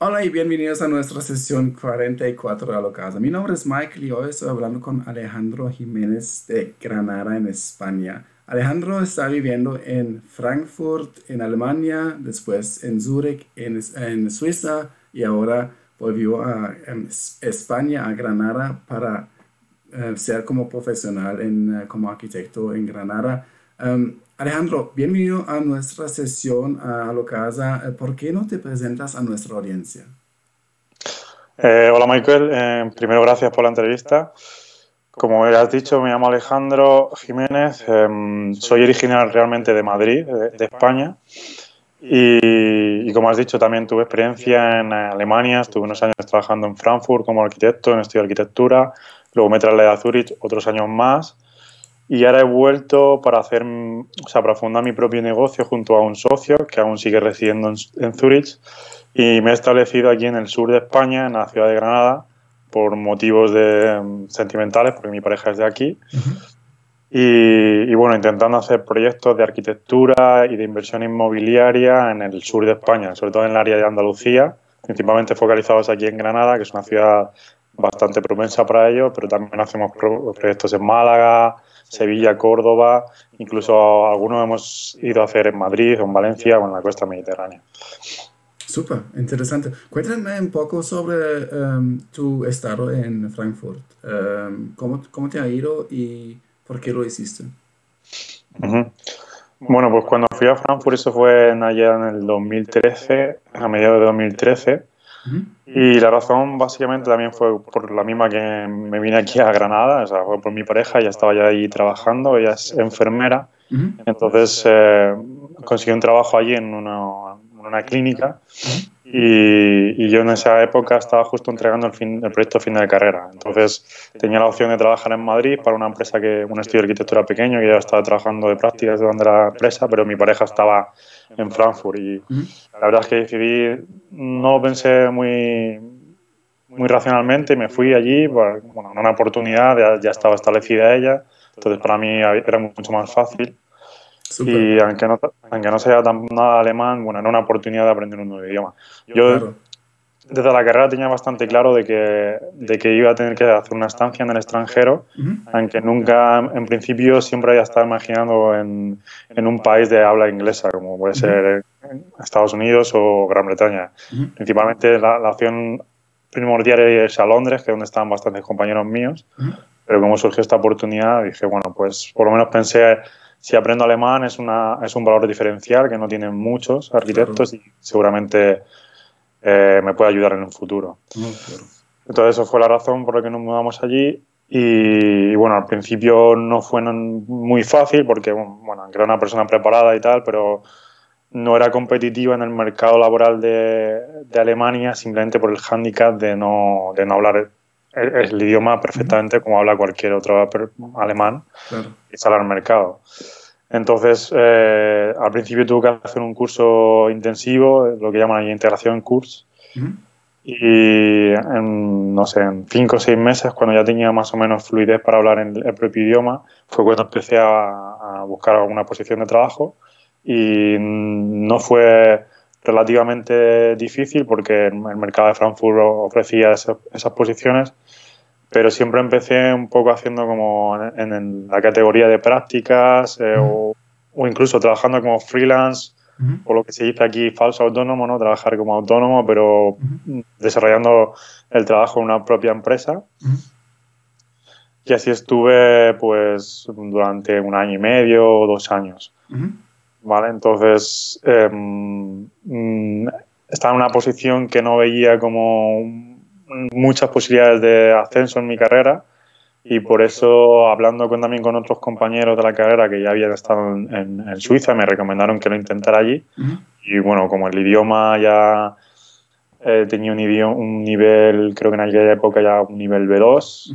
Hola y bienvenidos a nuestra sesión 44 de la casa. Mi nombre es Michael y hoy estoy hablando con Alejandro Jiménez de Granada, en España. Alejandro está viviendo en Frankfurt, en Alemania, después en Zúrich, en, Suiza y ahora volvió a España, a Granada, para eh, ser como profesional, en, eh, como arquitecto en Granada. Um, Alejandro, bienvenido a nuestra sesión a lo casa. Eh, ¿Por qué no te presentas a nuestra audiencia? Eh, hola Michael, eh, primero gracias por la entrevista. Como ya has dicho, me llamo Alejandro Jiménez, em, soy original realmente de Madrid, de, España, y, como has dicho, también tuve experiencia en Alemania, estuve unos años trabajando en Frankfurt como arquitecto, en estudio de arquitectura, luego me trasladé a Zurich otros años más, y ahora he vuelto para hacer, o sea, para fundar mi propio negocio junto a un socio que aún sigue residiendo en, en Zurich y me he establecido aquí en el sur de España, en la ciudad de Granada, por motivos de, mm, sentimentales, porque mi pareja es de aquí. y, y, bueno, intentando hacer proyectos de arquitectura y de inversión inmobiliaria en el sur de España, sobre todo en el área de Andalucía, principalmente focalizados aquí en Granada, que es una ciudad bastante propensa para ello, pero también hacemos proyectos en Málaga, Sevilla, Córdoba, incluso algunos hemos ido a hacer en Madrid o en Valencia o en la costa mediterránea. Súper, interesante. Cuéntame un poco sobre em, tu estado en Frankfurt. Um, ¿cómo, ¿cómo, te ha ido y por qué lo hiciste? Bueno, pues cuando fui a Frankfurt, eso fue allá en el 2013, a mediados de 2013. Y la razón básicamente también fue por la misma que me vine aquí a Granada, o sea, fue por mi pareja, ya estaba ya ahí trabajando, ella es enfermera, entonces eh, consiguió un trabajo allí en una, en una clínica y, y, yo en esa época estaba justo entregando el, fin, el proyecto fin de carrera, entonces tenía la opción de trabajar en Madrid para una empresa que, un estudio de arquitectura pequeño, que ya estaba trabajando de prácticas de la empresa, pero mi pareja estaba en Frankfurt. Y la verdad es que decidí, no pensé muy, muy racionalmente, me fui allí, bueno, en una oportunidad, ya, estaba establecida ella, entonces para mí era mucho más fácil. Y aunque no, aunque no sea tan nada alemán, bueno, era una oportunidad de aprender un nuevo idioma. Yo desde la carrera tenía bastante claro de que, de que iba a tener que hacer una estancia en el extranjero, aunque nunca, en principio, siempre había estado imaginando en, en un país de habla inglesa, como puede ser Estados Unidos o Gran Bretaña. Principalmente la, la, opción primordial es a Londres, que es donde estaban bastantes compañeros míos, pero como surgió esta oportunidad, dije, bueno, pues por lo menos pensé si aprendo alemán es, una, es un valor diferencial que no tienen muchos arquitectos y seguramente eh, me puede ayudar en un futuro. Entonces, eso fue la razón por la que nos mudamos allí. Y, bueno, al principio no fue muy fácil porque, bueno, aunque era una persona preparada y tal, pero no era competitiva en el mercado laboral de, de Alemania simplemente por el hándicap de no, de no hablar el, idioma perfectamente como habla cualquier otro alemán y salir al mercado. Entonces, eh, al principio tuve que hacer un curso intensivo, lo que llaman integración en curso. Y en, no sé, en cinco o seis meses, cuando ya tenía más o menos fluidez para hablar en el propio idioma, fue cuando empecé a, buscar alguna posición de trabajo. Y no fue relativamente difícil porque el mercado de Frankfurt ofrecía esas posiciones pero siempre empecé un poco haciendo como en, la categoría de prácticas eh, o, incluso trabajando como freelance o lo que se dice aquí falso autónomo, ¿no? Trabajar como autónomo, pero desarrollando el trabajo en una propia empresa. Y así estuve pues durante un año y medio o dos años. ¿Vale? Entonces mm, estaba en una posición que no veía como muchas posibilidades de ascenso en mi carrera y por eso hablando con, también con otros compañeros de la carrera que ya habían estado en, Suiza me recomendaron que lo intentara allí. Y bueno como el idioma ya eh, tenía un, idioma, un nivel creo que en aquella época ya un nivel B2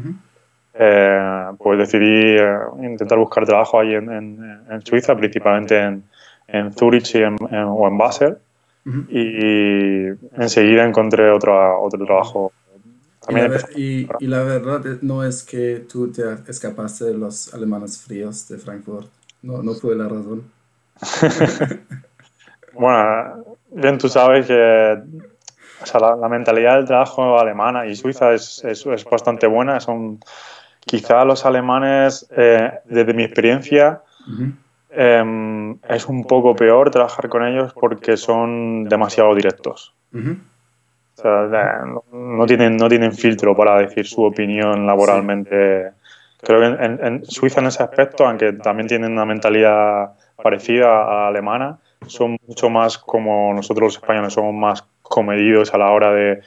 eh, pues decidí eh, intentar buscar trabajo ahí en, Suiza principalmente en, en Zurich o en Basel y enseguida encontré otro, otro trabajo y la, verdad no es que tú te escapaste de los alemanes fríos de Frankfurt. No, no fue la razón. bueno, bien tú sabes que o sea, la, mentalidad del trabajo alemana y suiza es, es, bastante buena. Son quizá los alemanes, eh, desde mi experiencia, em, es un poco peor trabajar con ellos porque son demasiado directos. o sea, no, tienen, no tienen filtro para decir su opinión laboralmente. Creo que en, Suiza en ese aspecto, aunque también tienen una mentalidad parecida a la alemana, son mucho más como nosotros los españoles, somos más comedidos a la hora de,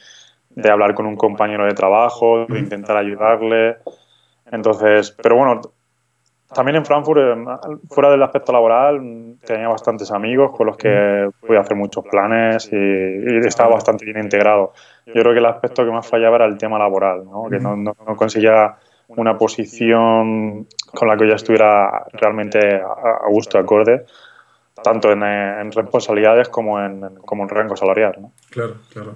de hablar con un compañero de trabajo, de intentar ayudarle. Entonces, pero bueno, también en Frankfurt, eh, fuera del aspecto laboral, tenía bastantes amigos con los que pude hacer muchos planes y, estaba bastante bien integrado. Yo creo que el aspecto que más fallaba era el tema laboral, ¿no? que no, no, conseguía una posición con la que yo estuviera realmente a, gusto, acorde, tanto en, en responsabilidades como en, como en rango salarial. ¿no? Claro, claro.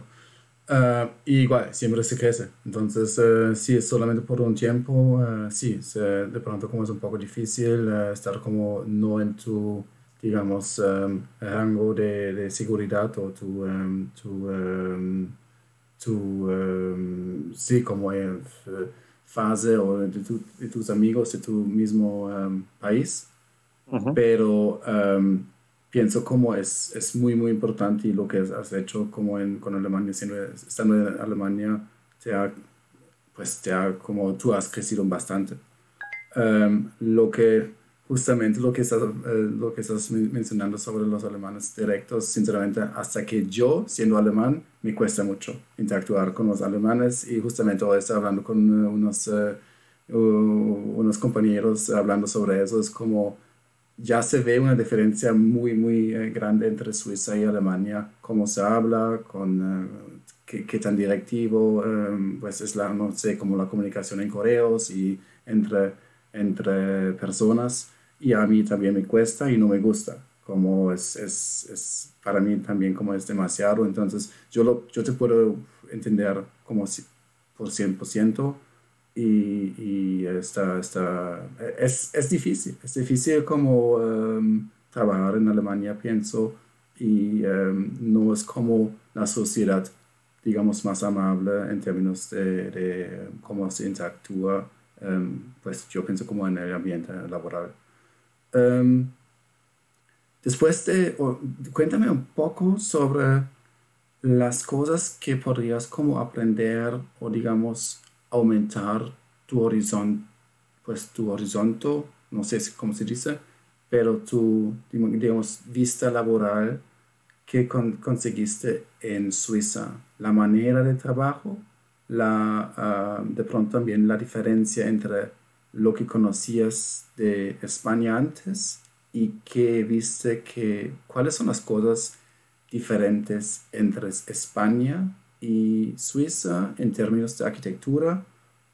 Uh, y igual, siempre se crece. Entonces, uh, si es solamente por un tiempo, uh, sí, se, de pronto como es un poco difícil estar como no en tu, digamos, um, rango de, de, seguridad o tu, um, tu, um, tu sí, como en fase o de, tu, de, tus amigos de tu mismo país. -huh. Pero pienso como es, es muy, muy importante y lo que has hecho como en, con Alemania, estando en Alemania, te ha, pues te ha, como tú has crecido bastante. Um, lo que, justamente lo que, estás, uh, lo que estás mencionando sobre los alemanes directos, sinceramente, hasta que yo, siendo alemán, me cuesta mucho interactuar con los alemanes y justamente hoy estoy hablando con uh, unos, uh, unos compañeros hablando sobre eso, es como ya se ve una diferencia muy, muy eh, grande entre Suiza y Alemania, cómo se habla, con eh, qué, tan directivo, em, pues es la, no sé, como la comunicación en correos y entre, entre personas. Y a mí también me cuesta y no me gusta, como es, es, es para mí también como es demasiado. Entonces yo, lo, yo te puedo entender como si, por 100%, y, está, está, es, es, difícil, es difícil como um, trabajar en Alemania, pienso, y um, no es como la sociedad, digamos, más amable en términos de, de cómo se interactúa, pues yo pienso como en el ambiente laboral. después de, cuéntame un poco sobre las cosas que podrías como aprender o digamos aumentar tu horizonte, pues tu horizonte, no sé cómo se dice, pero tu, digamos, vista laboral que conseguiste en Suiza, la manera de trabajo, la, ah, de pronto también la diferencia entre lo que conocías de España antes y que viste que, cuáles son las cosas diferentes entre España y Suiza en términos de arquitectura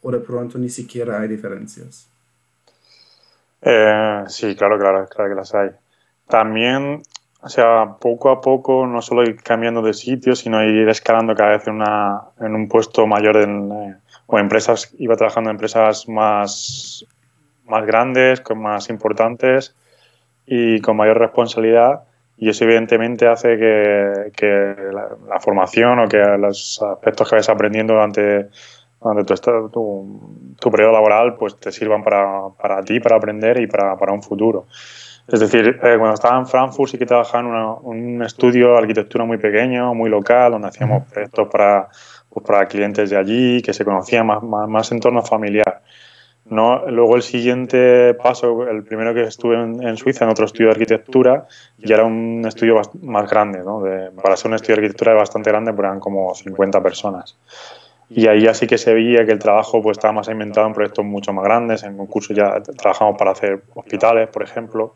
o de pronto ni siquiera hay diferencias? Eh, sí, claro, claro, claro que las hay. También, o sea, poco a poco, no solo ir cambiando de sitio, sino ir escalando cada vez en, una, en un puesto mayor en, eh, o empresas, iba trabajando en empresas más, más grandes, con más importantes y con mayor responsabilidad y eso evidentemente hace que, que la, formación o que los aspectos que vas aprendiendo durante, durante tu, tu, tu, periodo laboral pues te sirvan para, para ti, para aprender y para, para un futuro. Es decir, eh, cuando estaba en Frankfurt sí que trabajaba en un estudio de arquitectura muy pequeño, muy local, donde hacíamos proyectos para, pues, para clientes de allí, que se conocían más, más, más entorno familiar. ¿No? Luego el siguiente paso, el primero que estuve en, Suiza, en otro estudio de arquitectura, ya era un estudio más grande, ¿no? De, para ser un estudio de arquitectura bastante grande, eran como 50 personas. Y ahí así que se veía que el trabajo pues, estaba más inventado en proyectos mucho más grandes, en concursos ya trabajamos para hacer hospitales, por ejemplo,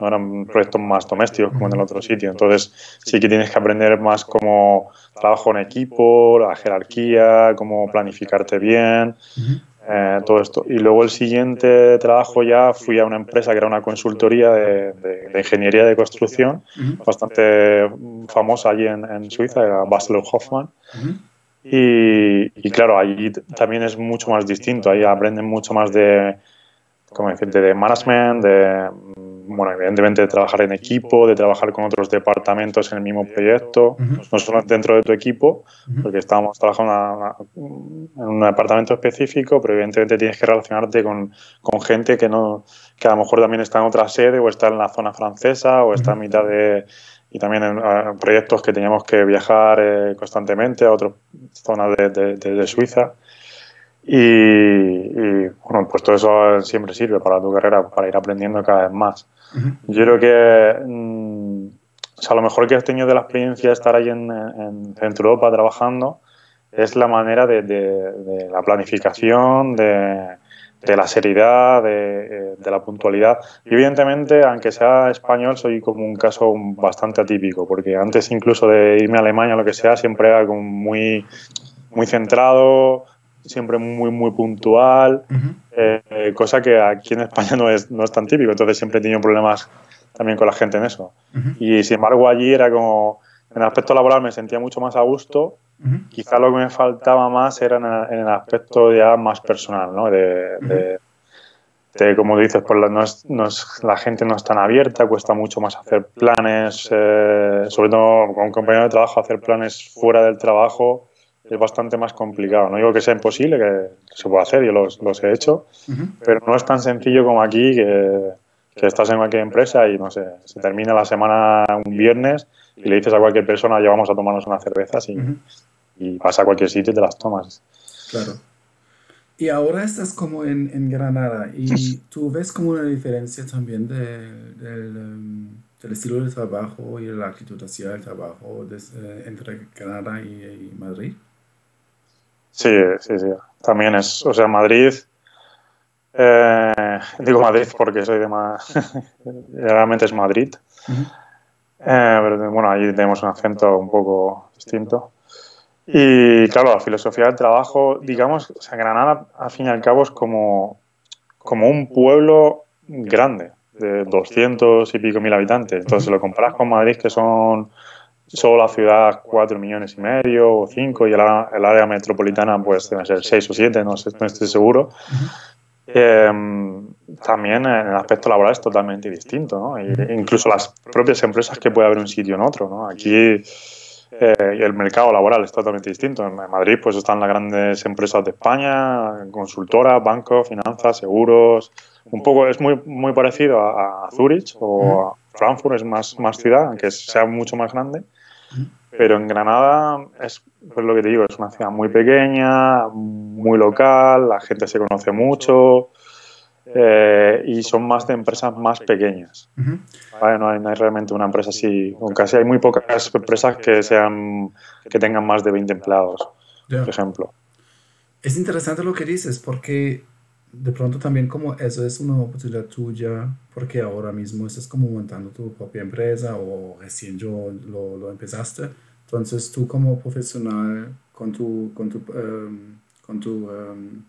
no eran proyectos más domésticos como en el otro sitio. Entonces sí que tienes que aprender más como trabajo en equipo, la jerarquía, cómo planificarte bien. Eh, todo esto. Y luego el siguiente trabajo ya fui a una empresa que era una consultoría de, de, ingeniería de construcción, bastante famosa allí en, en Suiza, era Basel Hoffman. y, y, claro, allí también es mucho más distinto, ahí aprenden mucho más de, ¿cómo decirte? de management, de bueno, evidentemente de trabajar en equipo, de trabajar con otros departamentos en el mismo proyecto, no solo dentro de tu equipo, porque estábamos trabajando en un departamento específico, pero evidentemente tienes que relacionarte con, con, gente que, no, que a lo mejor también está en otra sede o está en la zona francesa o está a mitad de... Y también en, proyectos que teníamos que viajar eh, constantemente a otras zonas de, de Suiza. Y, bueno, pues todo eso siempre sirve para tu carrera, para ir aprendiendo cada vez más. Yo creo que mm, o sea, lo mejor que has tenido de la experiencia de estar ahí en, en Centro Europa trabajando es la manera de, de, la planificación, de, de la seriedad, de, la puntualidad. Y evidentemente, aunque sea español, soy como un caso bastante atípico, porque antes incluso de irme a Alemania o lo que sea, siempre era como muy, muy centrado, siempre muy, muy puntual, eh, cosa que aquí en España no es, no es tan típico, entonces siempre he tenido problemas también con la gente en eso. Y sin embargo allí era como, en el aspecto laboral me sentía mucho más a gusto, quizá lo que me faltaba más era en el, aspecto ya más personal, ¿no? De, como dices, pues no es, no es, la gente no es tan abierta, cuesta mucho más hacer planes, eh, sobre todo con un compañero de trabajo, hacer planes fuera del trabajo es bastante más complicado. No digo que sea imposible, que, se puede hacer, yo los, los he hecho, pero no es tan sencillo como aquí que, que, estás en cualquier empresa y no sé, se termina la semana un viernes y le dices a cualquier persona, llevamos a tomarnos unas cervezas y, y vas a cualquier sitio y te las tomas. Claro. Y ahora estás como en, en Granada y tú ves como una diferencia también de, del, estilo de trabajo y la actitud hacia el trabajo eh, entre Granada y Madrid. Sí, sí, sí. También es, o sea, Madrid, eh, digo Madrid porque soy de más, realmente es Madrid. Eh, pero bueno, allí tenemos un acento un poco distinto. Y claro, la filosofía del trabajo, digamos, o sea, Granada al fin y al cabo es como, como un pueblo grande, de 200 y pico mil habitantes. Entonces, si lo comparas con Madrid, que son solo la ciudad 4 millones y medio o 5 y el, área metropolitana pues debe ser 6 o 7, no, sé, no estoy seguro. Em, también en el aspecto laboral es totalmente distinto, ¿no? incluso las propias empresas que puede haber un sitio en otro, ¿no? Aquí eh, el mercado laboral es totalmente distinto. En Madrid pues están las grandes empresas de España, consultoras, bancos, finanzas, seguros. Un poco es muy, muy parecido a, a Zurich o a Frankfurt, es más, más ciudad, aunque sea mucho más grande. Pero en Granada es pues lo que te digo, es una ciudad muy pequeña, muy local, la gente se conoce mucho eh, y son más de empresas más pequeñas. no, hay, realmente una empresa así, casi hay muy pocas empresas que sean que tengan más de 20 empleados, por ejemplo. Es interesante lo que dices porque de pronto también como eso es una oportunidad tuya, porque ahora mismo estás como montando tu propia empresa o recién yo lo, lo empezaste. Entonces tú como profesional con tu, con tu, um, con tu um,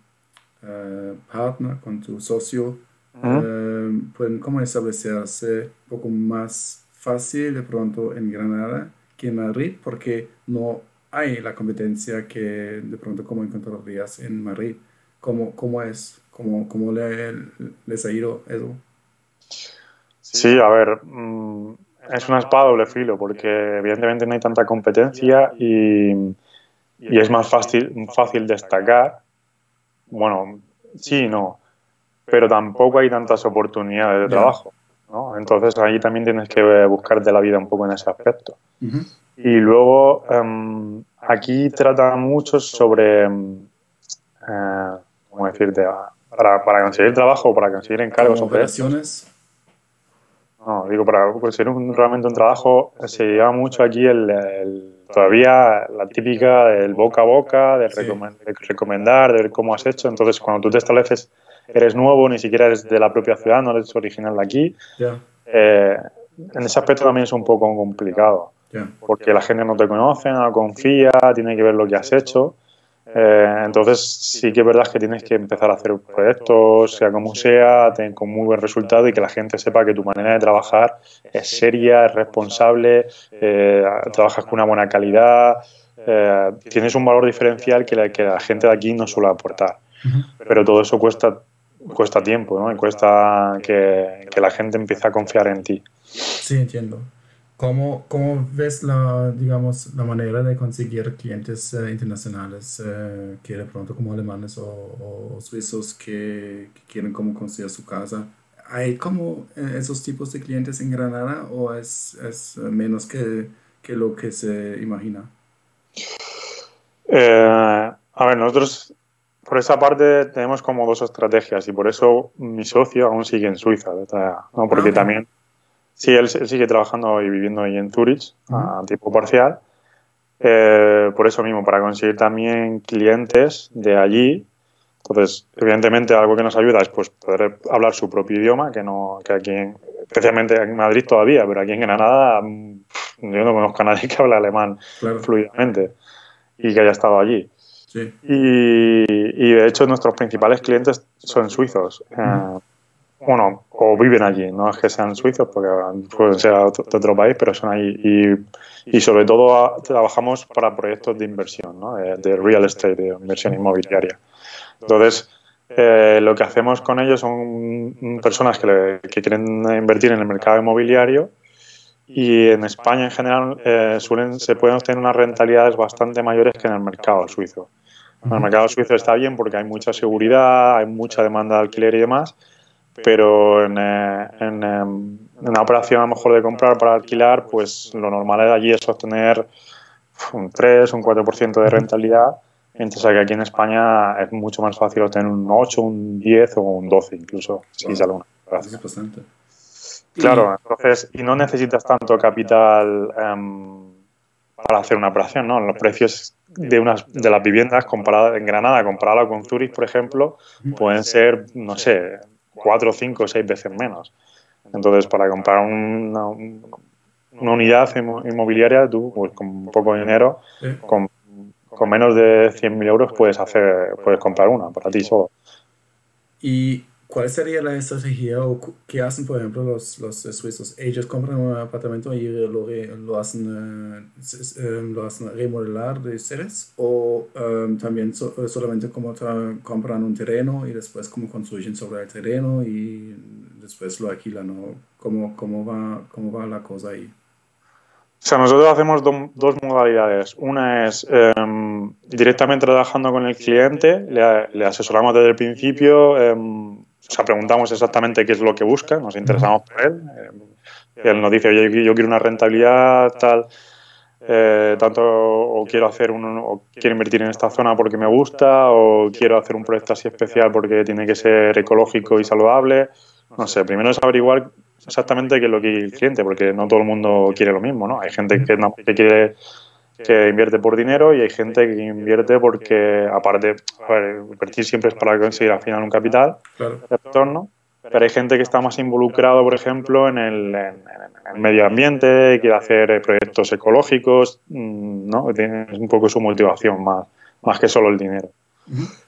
uh, partner, con tu socio, um, pueden como establecerse un poco más fácil de pronto en Granada que en Madrid, porque no hay la competencia que de pronto como encontrarías en Madrid. ¿Cómo, cómo es? ¿Cómo, cómo le, les ha ido eso? Sí, a ver, mm, es una espada doble filo porque evidentemente no hay tanta competencia y, y es más fácil, fácil destacar. Bueno, sí, no, pero tampoco hay tantas oportunidades de trabajo. ¿no? Entonces ahí también tienes que buscarte la vida un poco en ese aspecto. Y luego em, aquí trata mucho sobre, em, eh, ¿cómo decirte? Para, para conseguir trabajo o para conseguir encargos. operaciones? No, digo, para conseguir un, realmente un trabajo se lleva mucho aquí el, todavía la típica del boca a boca, de, recomendar, de ver cómo has hecho. Entonces, cuando tú te estableces, eres nuevo, ni siquiera eres de la propia ciudad, no eres original de aquí. Eh, en ese aspecto también es un poco complicado, porque la gente no te conoce, no confía, tiene que ver lo que has hecho. Eh, entonces sí que es verdad que tienes que empezar a hacer proyectos, sea como sea, con muy buen resultado y que la gente sepa que tu manera de trabajar es seria, es responsable, eh, trabajas con una buena calidad, eh, tienes un valor diferencial que la, que la gente de aquí no suele aportar. Pero todo eso cuesta cuesta tiempo, ¿no? Y cuesta que, que la gente empiece a confiar en ti. Sí, entiendo. ¿Cómo, ¿Cómo, ves la, digamos, la manera de conseguir clientes eh, internacionales eh, que de pronto como alemanes o, suizos que, quieren como construir su casa? ¿Hay como eh, esos tipos de clientes en Granada o es, es menos que, que, lo que se imagina? a ver, nosotros por esa parte tenemos como dos estrategias y por eso mi socio aún sigue en Suiza, ¿no? porque ah, también Sí, él, sigue trabajando y viviendo ahí en Zurich a tiempo parcial. Eh, por eso mismo, para conseguir también clientes de allí. Entonces, evidentemente, algo que nos ayuda es pues, poder hablar su propio idioma, que no que aquí, especialmente en Madrid todavía, pero aquí en Granada mm, yo no conozco a nadie que hable alemán fluidamente y que haya estado allí. Sí. Y, y, de hecho, nuestros principales clientes son suizos bueno, o viven allí, no es que sean suizos, porque pueden ser de otro país, pero son allí. Y, y sobre todo ah, trabajamos para proyectos de inversión, ¿no? de, real estate, de inversión inmobiliaria. Entonces, eh, lo que hacemos con ellos son personas que, que, quieren invertir en el mercado inmobiliario y en España en general eh, suelen, se pueden obtener unas rentabilidades bastante mayores que en el mercado suizo. En el mercado suizo está bien porque hay mucha seguridad, hay mucha demanda de alquiler y demás, pero en, eh, en, em, en, una operación a lo mejor de comprar para alquilar, pues lo normal de allí es obtener un 3, un 4% de rentabilidad, mientras que aquí en España es mucho más fácil obtener un 8, un 10 o un 12 incluso, si sale una Claro, entonces, y no necesitas tanto capital um, para hacer una operación, ¿no? Los precios de unas de las viviendas comparadas en Granada, comparada con Zurich, por ejemplo, pueden ser, no sé, cuatro, cinco, seis veces menos. Entonces, para comprar una, una unidad inmobiliaria, tú, pues, con poco dinero, con, con, menos de 100.000 euros, puedes hacer, puedes comprar una para ti solo. ¿Y cuál sería la estrategia o qué hacen, por ejemplo, los, los suizos? Ellos compran un apartamento y lo, lo, hacen, eh, eh, lo hacen remodelar de seres o um, también solamente como compran un terreno y después como construyen sobre el terreno y después lo alquilan o cómo, cómo, va, cómo va la cosa ahí. O sea, nosotros hacemos dos modalidades. Una es em, directamente trabajando con el cliente, le, le, asesoramos desde el principio, em, o sea, preguntamos exactamente qué es lo que busca, nos interesamos por él. Eh, él nos dice, oye, yo quiero una rentabilidad tal, eh, tanto o quiero hacer un, o quiero invertir en esta zona porque me gusta, o quiero hacer un proyecto así especial porque tiene que ser ecológico y saludable. No sé, primero es averiguar exactamente qué es lo que quiere el cliente, porque no todo el mundo quiere lo mismo, ¿no? Hay gente que, no, que quiere que invierte por dinero y hay gente que invierte porque, aparte, invertir siempre es para conseguir al final un capital de retorno, pero hay gente que está más involucrado, por ejemplo, en el, medio ambiente, quiere hacer proyectos ecológicos, mm, ¿no? Es un poco su motivación más, más que solo el dinero.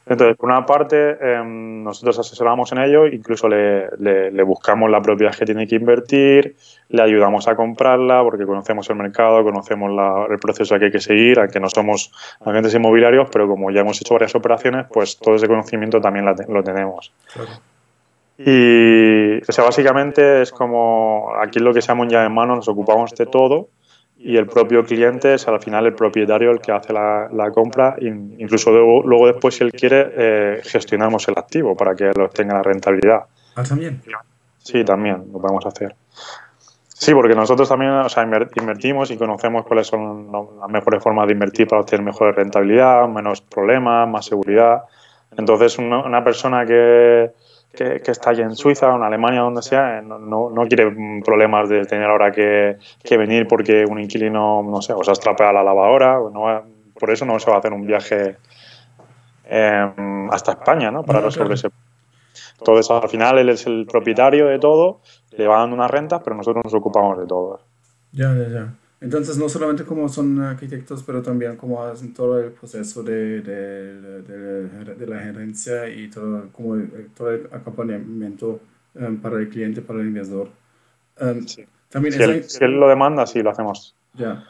Entonces, por una parte, em, nosotros asesoramos en ello, incluso le, le, buscamos la propiedad que tiene que invertir, le ayudamos a comprarla porque conocemos el mercado, conocemos el proceso que hay que seguir, aunque no somos agentes inmobiliarios, pero como ya hemos hecho varias operaciones, pues todo ese conocimiento también lo tenemos. Y, o sea, básicamente es como aquí lo que seamos ya en mano, nos ocupamos de todo y el propio cliente es al final el propietario el que hace la, la compra. Incluso luego, después, si él quiere, eh, gestionamos el activo para que él obtenga la rentabilidad. ¿Ah, también? Sí, también lo podemos hacer. Sí, porque nosotros también o sea, invertimos y conocemos cuáles son las mejores formas de invertir para obtener mejor rentabilidad, menos problemas, más seguridad. Entonces, una persona que, que, está allí en Suiza o en Alemania, donde sea, eh, no, no, quiere problemas de tener ahora que, que, venir porque un inquilino, no sé, o se ha estropeado la lavadora, no, por eso no se va a hacer un viaje em, hasta España, ¿no? Para resolver ese. Entonces, al final, él es el propietario de todo, le va dando unas rentas, pero nosotros nos ocupamos de todo. Ya, ya, ya. Entonces, no solamente como son arquitectos, pero también como hacen todo el proceso de, de, de, la gerencia y todo, como todo el acompañamiento um, para el cliente, para el inversor. Um, también si, él, si, él, lo demanda, sí, lo hacemos. Ya.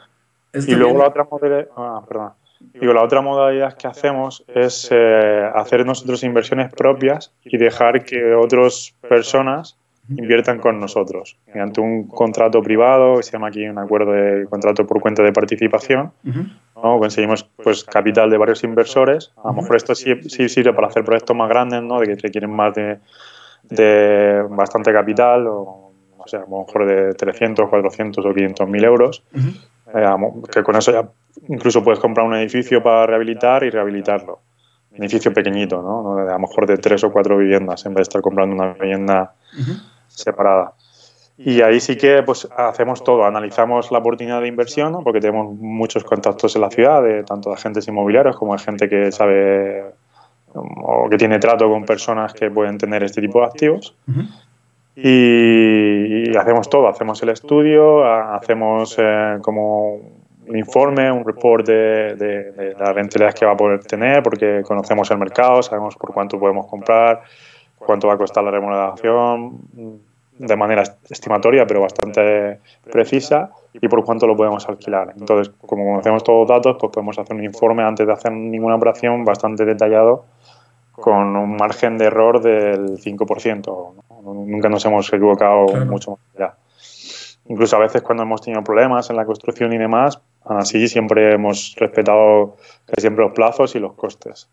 y luego la otra modalidad... Ah, perdón. Digo, la otra modalidad que hacemos es eh, hacer nosotros inversiones propias y dejar que otras personas inviertan con nosotros mediante un contrato privado, que se llama aquí un acuerdo de contrato por cuenta de participación. ¿no? Conseguimos pues capital de varios inversores. A lo mejor esto sí, sí sirve para hacer proyectos más grandes, ¿no? de que requieren más de, de bastante capital, o, o sea, a lo mejor de 300, 400 o 500 mil euros. Eh, que con eso ya incluso puedes comprar un edificio para rehabilitar y rehabilitarlo. Un edificio pequeñito, ¿no? A lo mejor de tres o cuatro viviendas en vez de estar comprando una vivienda separada. Y ahí sí que pues hacemos todo, analizamos la oportunidad de inversión, porque tenemos muchos contactos en la ciudad, de, tanto de agentes inmobiliarios como de gente que sabe o que tiene trato con personas que pueden tener este tipo de activos. y, hacemos todo, hacemos el estudio, hacemos eh, como un informe, un report de, de, de la rentabilidad que va a poder tener, porque conocemos el mercado, sabemos por cuánto podemos comprar, cuánto va a costar la remuneración, de manera estimatoria, pero bastante precisa, y por cuánto lo podemos alquilar. Entonces, como conocemos todos los datos, pues podemos hacer un informe antes de hacer ninguna operación bastante detallado con un margen de error del 5%. Nunca nos hemos equivocado mucho más allá. Incluso a veces cuando hemos tenido problemas en la construcción y demás, así siempre hemos respetado siempre los plazos y los costes.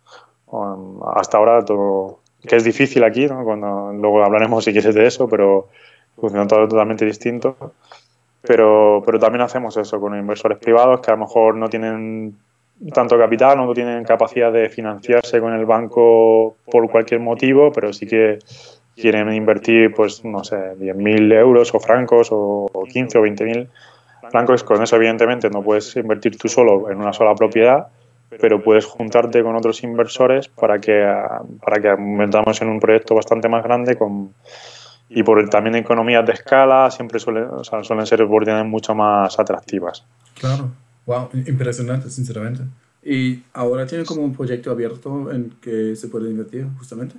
hasta ahora todo, que es difícil aquí, ¿no? Cuando, luego hablaremos si quieres de eso, pero funciona todo totalmente distinto. Pero, pero también hacemos eso con inversores privados que a lo mejor no tienen tanto capital, no tienen capacidad de financiarse con el banco por cualquier motivo, pero sí que quieren invertir, pues, no sé, 10.000 euros o francos o 15 o 20.000 francos. Con eso, evidentemente, no puedes invertir tú solo en una sola propiedad, pero puedes juntarte con otros inversores para que, para que aumentamos en un proyecto bastante más grande con, y por también economías de escala siempre suelen, o sea, suelen ser oportunidades mucho más atractivas. Claro, wow, impresionante, sinceramente. ¿Y ahora tiene como un proyecto abierto en que se puede invertir, justamente?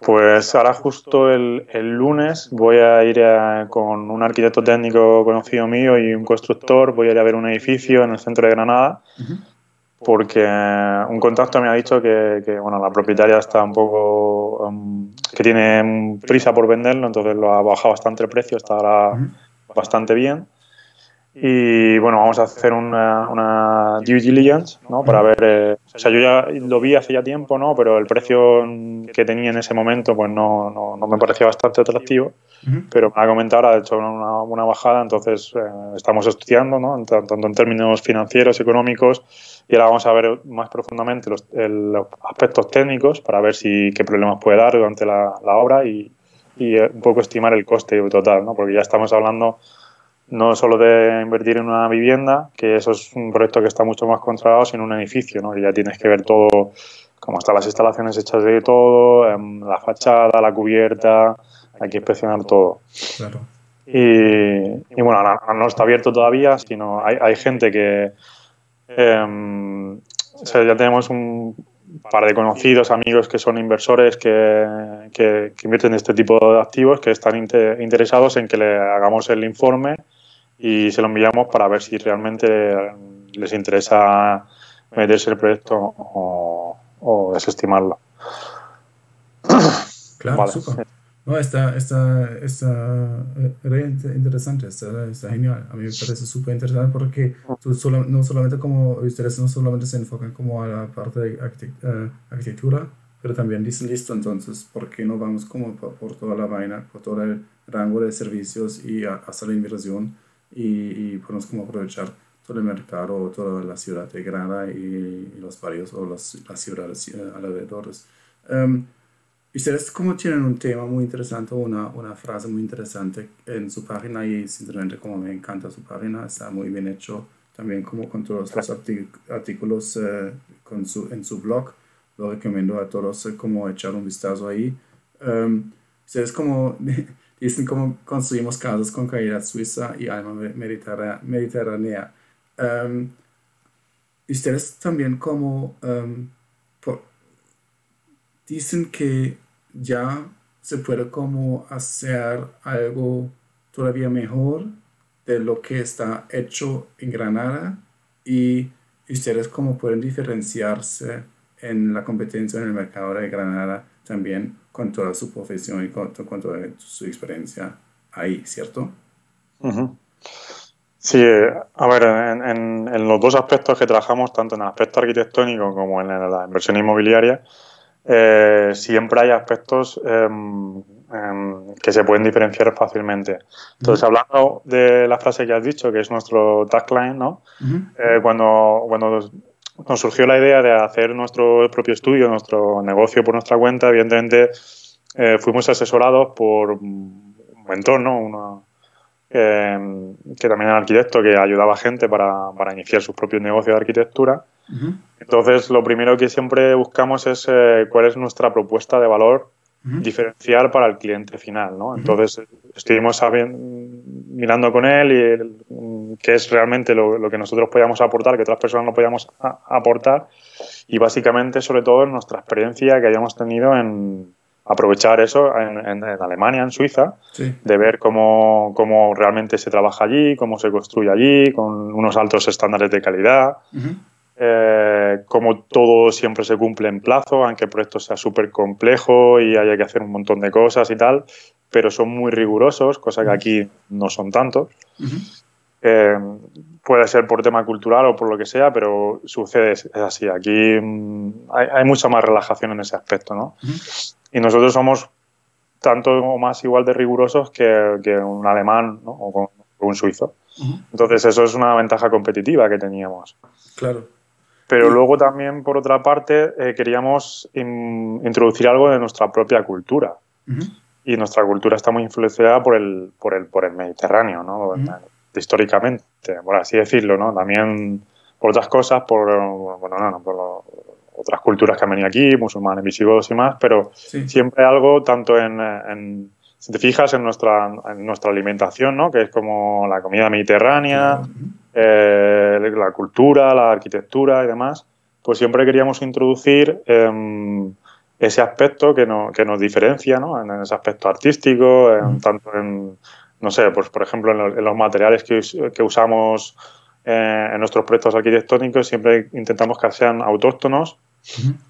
Pues ahora justo el, el lunes voy a ir con un arquitecto técnico conocido mío y un constructor, voy a ir a ver un edificio en el centro de Granada porque un contacto me ha dicho que, bueno, la propietaria está un poco, um, que tiene prisa por venderlo, entonces lo ha bajado bastante el precio, está ahora bastante bien. Y bueno, vamos a hacer una, una due diligence, ¿no? Para ver, eh, o sea, yo ya lo vi hace ya tiempo, ¿no? Pero el precio que tenía en ese momento, pues no, no, no me parecía bastante atractivo. Pero me ha comentado, ha hecho una, una bajada, entonces eh, estamos estudiando, ¿no? Tanto en términos financieros, económicos, y ahora vamos a ver más profundamente los, los aspectos técnicos para ver si qué problemas puede dar durante la, la obra y, y, eh, un poco estimar el coste total, ¿no? Porque ya estamos hablando no solo de invertir en una vivienda, que eso es un proyecto que está mucho más controlado, sino en un edificio, ¿no? Que ya tienes que ver todo, cómo están las instalaciones hechas de todo, em, la fachada, la cubierta, hay que inspeccionar todo. Claro. Y, y, bueno, no, está abierto todavía, sino hay, hay gente que O sea, ya tenemos un par de conocidos, amigos que son inversores que, que, invierten en este tipo de activos, que están interesados en que le hagamos el informe y se lo enviamos para ver si realmente les interesa meterse el proyecto o, o desestimarlo. Claro, vale. No, está, está, está eh, interesante, está, está, genial. A mí me parece súper interesante porque solo, no solamente como ustedes no solamente se enfocan como a la parte de eh, arquitectura, pero también dicen, listo, entonces, ¿por qué no vamos como por, toda la vaina, por todo el rango de servicios y hasta la inversión y, y podemos como aprovechar todo el mercado, toda la ciudad de Granada y, los barrios o las, las ciudades eh, alrededores. Um, Ustedes como tienen un tema muy interesante, una, una frase muy interesante en su página y simplemente como me encanta su página, está muy bien hecho también como con todos los artículos eh, con su, en su blog. Lo recomiendo a todos eh, como echar un vistazo ahí. Um, ustedes como dicen cómo construimos casas con calidad suiza y alma mediterránea. Um, ustedes también como um, dicen que ya se puede como hacer algo todavía mejor de lo que está hecho en Granada y ¿Y ustedes cómo pueden diferenciarse en la competencia en el mercado de Granada también con toda su profesión y con, toda su experiencia ahí, ¿cierto? Sí, a ver, en, los dos aspectos que trabajamos, tanto en el aspecto arquitectónico como en la inversión inmobiliaria, eh, siempre hay aspectos em, em, que se pueden diferenciar fácilmente. Entonces, hablando de la frase que has dicho, que es nuestro tagline, ¿no? Eh, cuando, cuando nos surgió la idea de hacer nuestro propio estudio, nuestro negocio por nuestra cuenta, evidentemente eh, fuimos asesorados por un mentor, ¿no? Em, que también era arquitecto, que ayudaba a gente para, para iniciar sus propios negocios de arquitectura. Entonces, lo primero que siempre buscamos es eh, cuál es nuestra propuesta de valor diferencial para el cliente final, ¿no? Entonces, estuvimos mirando con él y mm, qué es realmente lo, que nosotros podíamos aportar, que otras personas no podíamos aportar y básicamente, sobre todo, nuestra experiencia que hayamos tenido en aprovechar eso en, Alemania, en Suiza, de ver cómo, cómo, realmente se trabaja allí, cómo se construye allí, con unos altos estándares de calidad, eh, cómo todo siempre se cumple en plazo, aunque el proyecto sea súper complejo y haya que hacer un montón de cosas y tal, pero son muy rigurosos, cosa que aquí no son tantos. Eh, puede ser por tema cultural o por lo que sea, pero sucede es así. Aquí mm, hay, mucha más relajación en ese aspecto, ¿no? Y nosotros somos tanto o más igual de rigurosos que, un alemán o, un suizo. Entonces eso es una ventaja competitiva que teníamos. Claro. Pero luego también, por otra parte, eh, queríamos introducir algo de nuestra propia cultura. Y nuestra cultura está muy influenciada por el, por el, por el Mediterráneo, ¿no? históricamente, por así decirlo. ¿no? También por otras cosas, por, bueno, no, por otras culturas que han venido aquí, musulmanes, visigodos y más, pero siempre algo tanto en, si te fijas en nuestra, en nuestra alimentación, ¿no? que es como la comida mediterránea, eh, la cultura, la arquitectura y demás, pues siempre queríamos introducir em, ese aspecto que, que nos diferencia, ¿no? En ese aspecto artístico, tanto en, no sé, pues por ejemplo en, los materiales que, que usamos eh, en nuestros proyectos arquitectónicos siempre intentamos que sean autóctonos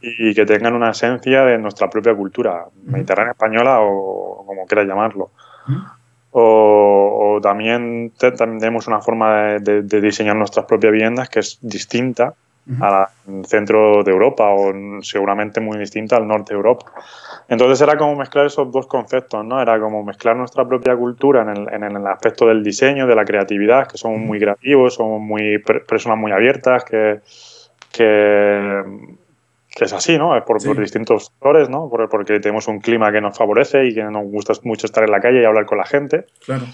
y que tengan una esencia de nuestra propia cultura, mediterránea española o como quieras llamarlo. O, también, tenemos una forma de, diseñar nuestras propias viviendas que es distinta al centro de Europa o seguramente muy distinta al norte de Europa. Entonces era como mezclar esos dos conceptos, ¿no? Era como mezclar nuestra propia cultura en el, en el aspecto del diseño, de la creatividad, que somos muy creativos, somos muy personas muy abiertas, que, que que es así, ¿no? Es por, distintos factores, ¿no? porque tenemos un clima que nos favorece y que nos gusta mucho estar en la calle y hablar con la gente. Claro.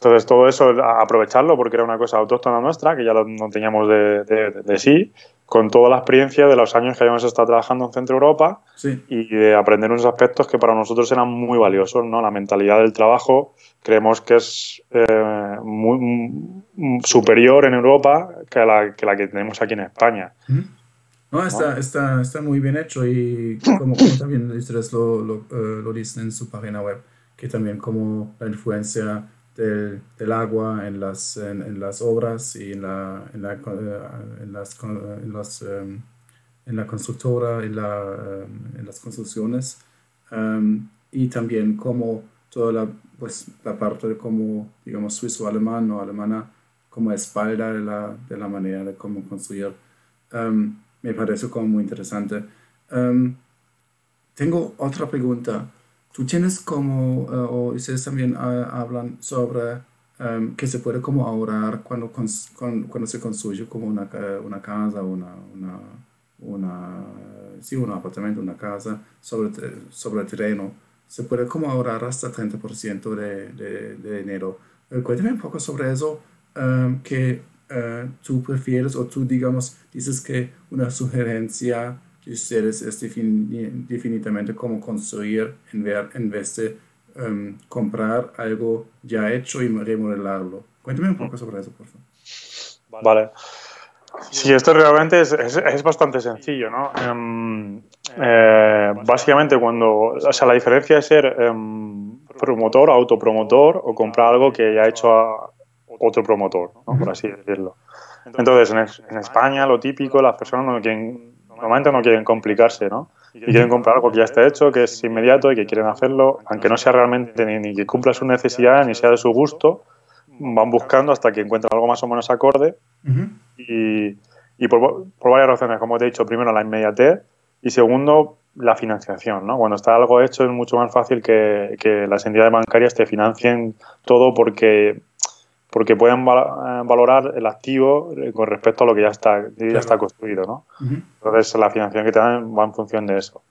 Entonces, todo eso, aprovecharlo porque era una cosa autóctona nuestra, que ya no teníamos de, sí, con toda la experiencia de los años que habíamos estado trabajando en Centro Europa y de aprender unos aspectos que para nosotros eran muy valiosos, ¿no? La mentalidad del trabajo creemos que es eh, muy, superior en Europa que la, que la que tenemos aquí en España. No, está, está, está muy bien hecho y como, también ustedes lo, lo, eh, lo, dicen en su página web, que también como la influencia del, del agua en las, en, las obras y en la, en la, eh, en las, en las, em, en la constructora, en, la, em, en las construcciones em, y también como toda la, pues, la parte de como, digamos, suizo-alemán o alemana como espalda de la, de la manera de cómo construir me parece como muy interesante. Em, tengo otra pregunta. ¿Tú tienes como, eh, o ustedes también ah, hablan sobre um, que se puede como ahorrar cuando, cuando se construye como una, una casa, una, una, una, sí, un apartamento, una casa sobre, sobre terreno? Se puede como ahorrar hasta 30% de, de, de dinero. Eh, cuéntame un poco sobre eso, um, que eh, tú prefieres o tú, digamos, dices que una sugerencia de ustedes es definitivamente cómo construir en, ver, en vez de em, comprar algo ya hecho y remodelarlo. Cuéntame un poco sobre eso, por favor. Vale. Sí, esto realmente es, es, bastante sencillo, ¿no? Em, eh, básicamente, cuando. O sea, la diferencia es ser em, promotor, autopromotor o comprar algo que ya ha hecho a, otro promotor, por así decirlo. Entonces, en, España lo típico, las personas no quieren, normalmente no quieren complicarse, ¿no? Y quieren comprar algo que ya está hecho, que es inmediato y que quieren hacerlo, aunque no sea realmente ni, que cumpla su necesidad ni sea de su gusto, van buscando hasta que encuentran algo más o menos acorde y, y por, por, varias razones, como te he dicho, primero la inmediatez y segundo la financiación. ¿no? Cuando está algo hecho es mucho más fácil que, que las entidades bancarias te financien todo porque porque pueden eh, valorar el activo eh, con respecto a lo que ya está, ya está construido, ¿no? Entonces la financiación que te dan va en función de eso.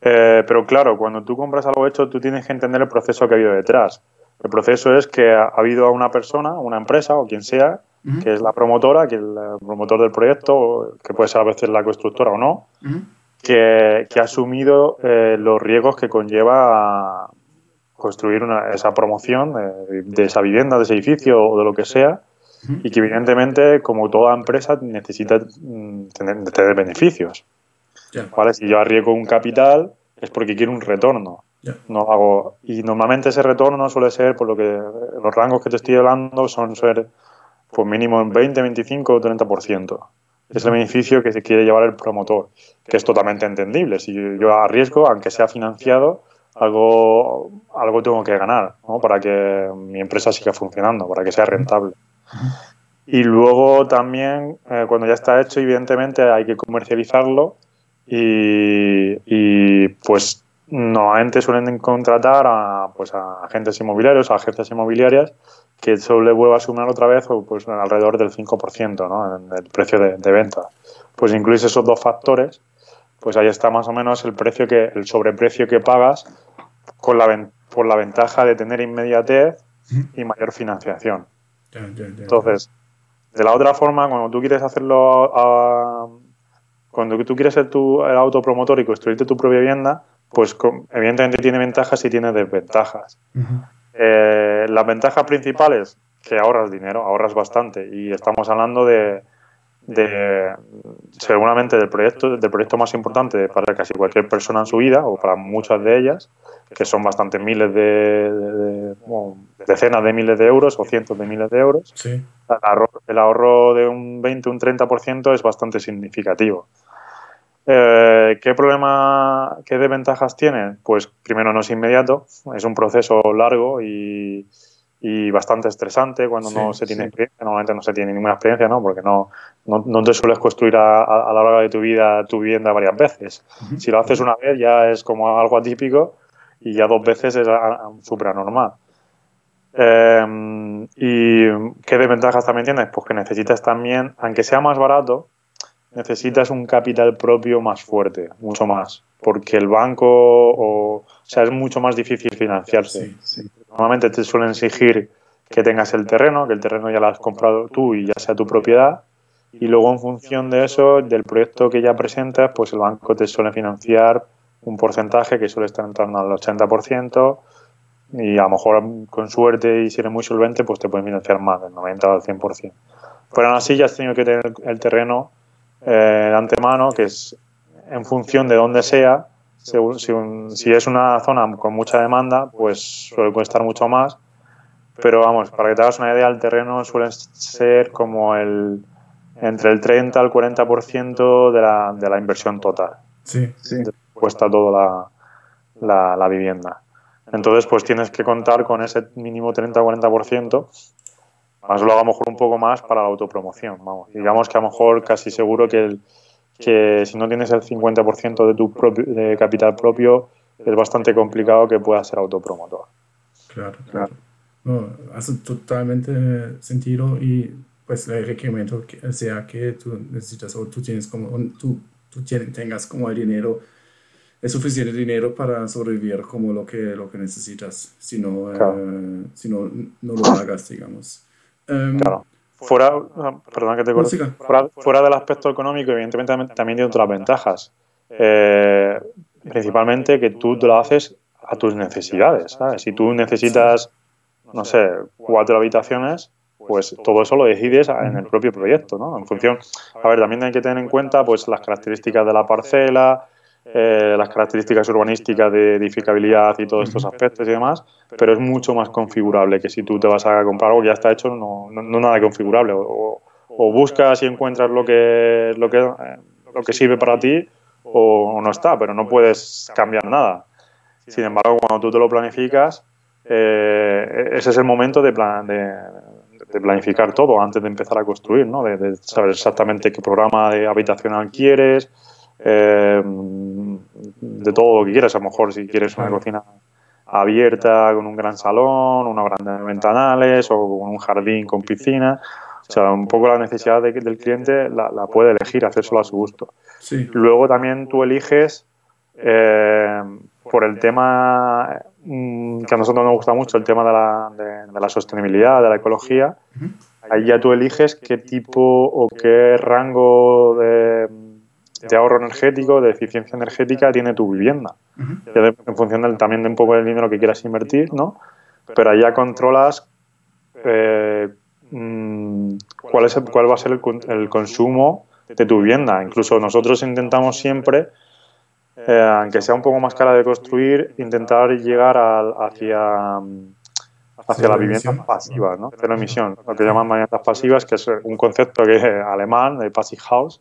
Eh, pero claro, cuando tú compras algo hecho, tú tienes que entender el proceso que ha habido detrás. El proceso es que ha habido una persona, una empresa o quien sea, que es la promotora, que es el promotor del proyecto, que puede ser a veces la constructora o no, que, que, ha asumido los riesgos que conlleva construir una, esa promoción de, esa vivienda, de ese edificio o de lo que sea, y que evidentemente, como toda empresa, necesita mm, tener, beneficios. ¿Vale? Si yo arriesgo un capital es porque quiero un retorno. No hago, y normalmente ese retorno suele ser, por lo que los rangos que te estoy hablando son ser pues mínimo en 20, 25 o 30%. Es el beneficio que se quiere llevar el promotor, que es totalmente entendible. Si yo arriesgo, aunque sea financiado, algo, algo tengo que ganar ¿no? para que mi empresa siga funcionando, para que sea rentable. Y luego también, eh, cuando ya está hecho, evidentemente hay que comercializarlo y, y pues normalmente suelen contratar a, pues, a agentes inmobiliarios, a agencias inmobiliarias, que eso le vuelva a sumar otra vez pues, alrededor del 5% ¿no? en el precio de, de venta. Pues incluís esos dos factores, pues ahí está más o menos el precio que el sobreprecio que pagas con la, por la ventaja de tener inmediatez y mayor financiación. Entonces, de la otra forma, cuando tú quieres hacerlo, cuando tú quieres ser tu, el autopromotor y construirte tu propia vivienda, pues evidentemente tiene ventajas y tiene desventajas. Eh, las ventajas principales, que ahorras dinero, ahorras bastante, y estamos hablando de, de seguramente del proyecto, del proyecto más importante para casi cualquier persona en su vida, o para muchas de ellas, que son bastantes miles de, decenas de miles de euros o cientos de miles de euros. El, ahorro, de un 20, un 30% es bastante significativo. Eh, ¿Qué problema, qué desventajas tiene? Pues primero no es inmediato, es un proceso largo y, y bastante estresante cuando no se tiene experiencia. Normalmente no se tiene ninguna experiencia, ¿no? Porque no, no, te sueles construir a, a, lo largo de tu vida tu vivienda varias veces. Si lo haces una vez ya es como algo atípico y ya dos veces es súper anormal. Eh, ¿Y qué desventajas también tienes? Pues que necesitas también, aunque sea más barato, necesitas un capital propio más fuerte, mucho más, porque el banco, o, sea, es mucho más difícil financiarse. Normalmente te suelen exigir que tengas el terreno, que el terreno ya lo has comprado tú y ya sea tu propiedad, y luego en función de eso, del proyecto que ya presentas, pues el banco te suele financiar un porcentaje que suele estar en torno al 80% y a lo mejor con suerte y si eres muy solvente pues te pueden financiar más, del 90 al 100%. Pero aún así ya has tenido que tener el terreno eh, de antemano, que es en función de dónde sea, si, si, es una zona con mucha demanda, pues suele costar mucho más. Pero vamos, para que te hagas una idea, el terreno suele ser como el entre el 30 al 40% de la, de la inversión total. Sí, sí cuesta toda la, la, vivienda. Entonces, pues tienes que contar con ese mínimo 30-40%, más luego a lo mejor un poco más para la autopromoción. Vamos. Digamos que a lo mejor casi seguro que, el, que si no tienes el 50% de tu propio, de capital propio, es bastante complicado que puedas ser autopromotor. Claro, claro. hace totalmente sentido y pues el requerimiento sea que tú necesitas o tú tienes como, tú, tú tengas como el dinero es suficiente dinero para sobrevivir como lo que, lo que necesitas, si no, eh, si no, no lo hagas, digamos. Em, claro. Fuera, ah, perdón que te fuera, fuera, del aspecto económico, evidentemente también, tiene otras ventajas. Eh, principalmente que tú lo haces a tus necesidades. ¿sabes? Si tú necesitas, no sé, cuatro habitaciones, pues todo eso lo decides en el propio proyecto, ¿no? En función, a ver, también hay que tener en cuenta pues las características de la parcela, eh, las características urbanísticas de edificabilidad y todos estos aspectos y demás, pero es mucho más configurable que si tú te vas a comprar algo que ya está hecho, no, no, nada configurable o, o buscas y encuentras lo que, lo que, lo que sirve para ti o no está, pero no puedes cambiar nada. Sin embargo, cuando tú te lo planificas, eh, ese es el momento de, plan, de, planificar todo antes de empezar a construir, ¿no? de, saber exactamente qué programa de habitacional quieres, eh, de todo lo que quieras. A lo mejor si quieres una cocina abierta con un gran salón, unos grandes ventanales o con un jardín con piscina. O sea, un poco la necesidad del cliente la, puede elegir, hacérselo a su gusto. Luego también tú eliges eh, por el tema mm, que a nosotros nos gusta mucho, el tema de la, de, la sostenibilidad, de la ecología. Ahí ya tú eliges qué tipo o qué rango de, de ahorro energético, de eficiencia energética tiene tu vivienda. En función también de un poco del dinero que quieras invertir, ¿no? Pero allá controlas eh, mm, cuál, es cuál va a ser el, consumo de tu vivienda. Incluso nosotros intentamos siempre, eh, aunque sea un poco más cara de construir, intentar llegar hacia hacia las viviendas pasivas, ¿no? Cero emisión, lo que llaman viviendas pasivas, que es un concepto que es alemán, de Passive House,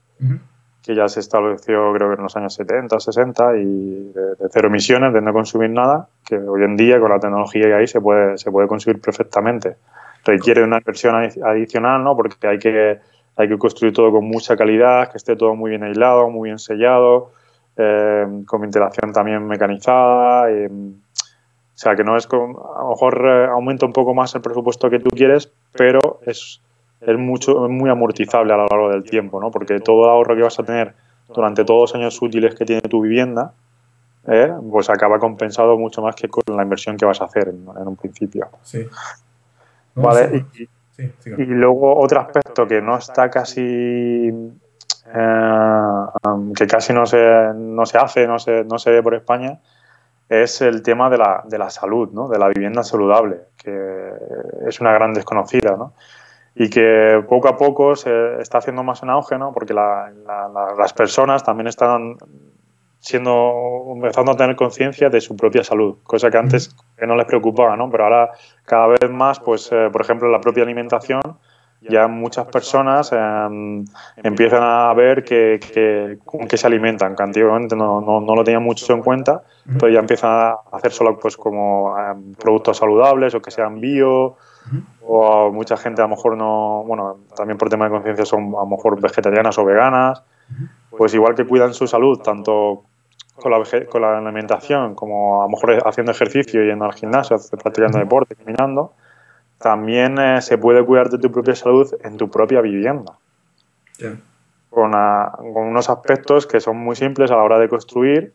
que ya se estableció creo que en los años 70, 60 y de, cero emisiones, de no consumir nada, que hoy en día con la tecnología que hay se puede, se puede consumir perfectamente. Requiere una inversión adicional, ¿no? Porque hay que, hay que construir todo con mucha calidad, que esté todo muy bien aislado, muy bien sellado, eh, con ventilación también mecanizada. o sea, que no es como, a lo mejor eh, aumenta un poco más el presupuesto que tú quieres, pero es es mucho, muy amortizable a lo largo del tiempo, ¿no? Porque todo el ahorro que vas a tener durante todos los años útiles que tiene tu vivienda, ¿eh? pues acaba compensado mucho más que con la inversión que vas a hacer en, un principio. Sí. vale. Y, luego otro aspecto que no está casi eh, que casi no se, no se hace, no se, no se ve por España, es el tema de la, de la salud, ¿no? de la vivienda saludable, que es una gran desconocida. ¿no? Y que poco a poco se está haciendo más en auge, ¿no? Porque las personas también están siendo empezando a tener conciencia de su propia salud, cosa que antes que no les preocupaba, ¿no? Pero ahora cada vez más, pues, eh, por ejemplo, la propia alimentación, ya muchas personas em, empiezan a ver que, con qué se alimentan, que antiguamente no, no, no, lo tenían mucho en cuenta, pero ya empiezan a hacer solo pues como em, productos saludables o que sean bio o mucha gente a lo mejor no, bueno, también por tema de conciencia son a lo mejor vegetarianas o veganas, pues igual que cuidan su salud, tanto con la, con la alimentación como a lo mejor haciendo ejercicio, yendo al gimnasio, practicando deporte, caminando, también eh, se puede cuidar de tu propia salud en tu propia vivienda. Con, con, unos aspectos que son muy simples a la hora de construir.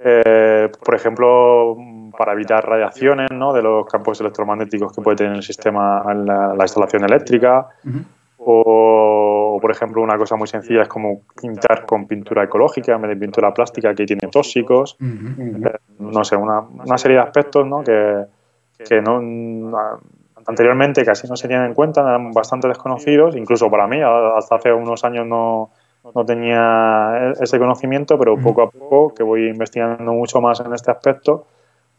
Eh, por ejemplo, para evitar radiaciones ¿no? de los campos electromagnéticos que puede tener el sistema, la, la instalación eléctrica. o, por ejemplo, una cosa muy sencilla es como pintar con pintura ecológica en vez de pintura plástica que tiene tóxicos. Eh, no sé, una, una, serie de aspectos ¿no? que, que no, anteriormente casi no se tenían en cuenta, eran bastante desconocidos, incluso para mí, hasta hace unos años no, no tenía e-, ese conocimiento, pero poco a poco que voy investigando mucho más en este aspecto,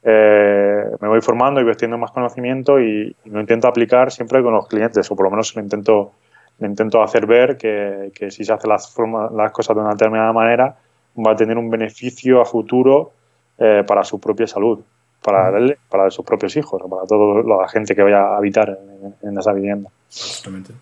eh, me voy formando y vestiendo más conocimiento y, lo intento aplicar siempre con los clientes, o por lo menos lo intento, intento hacer ver que, que si se hacen las, las cosas de una determinada manera, va a tener un beneficio a futuro eh, para su propia salud, para él, para sus propios hijos, para toda la gente que vaya a habitar en, esa vivienda. Exactamente.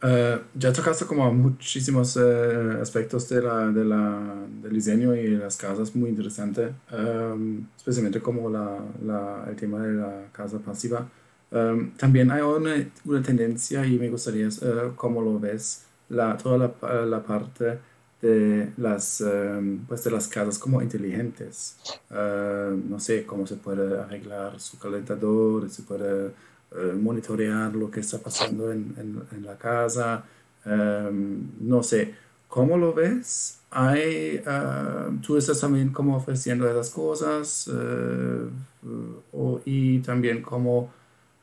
Uh, ya tocaste como muchísimos uh, aspectos de la, de la, del diseño y las casas, muy interesante, um, especialmente como la, la, el tema de la casa pasiva. Um, también hay una, una, tendencia y me gustaría, uh, cómo lo ves, la, toda la, la parte de las, um, pues de las casas como inteligentes. no sé cómo se puede arreglar su calentador, se puede eh, monitorear lo que está pasando en, en, la casa. Em, no sé, ¿cómo lo ves? Hay, uh, tú estás también como ofreciendo esas cosas uh, y también como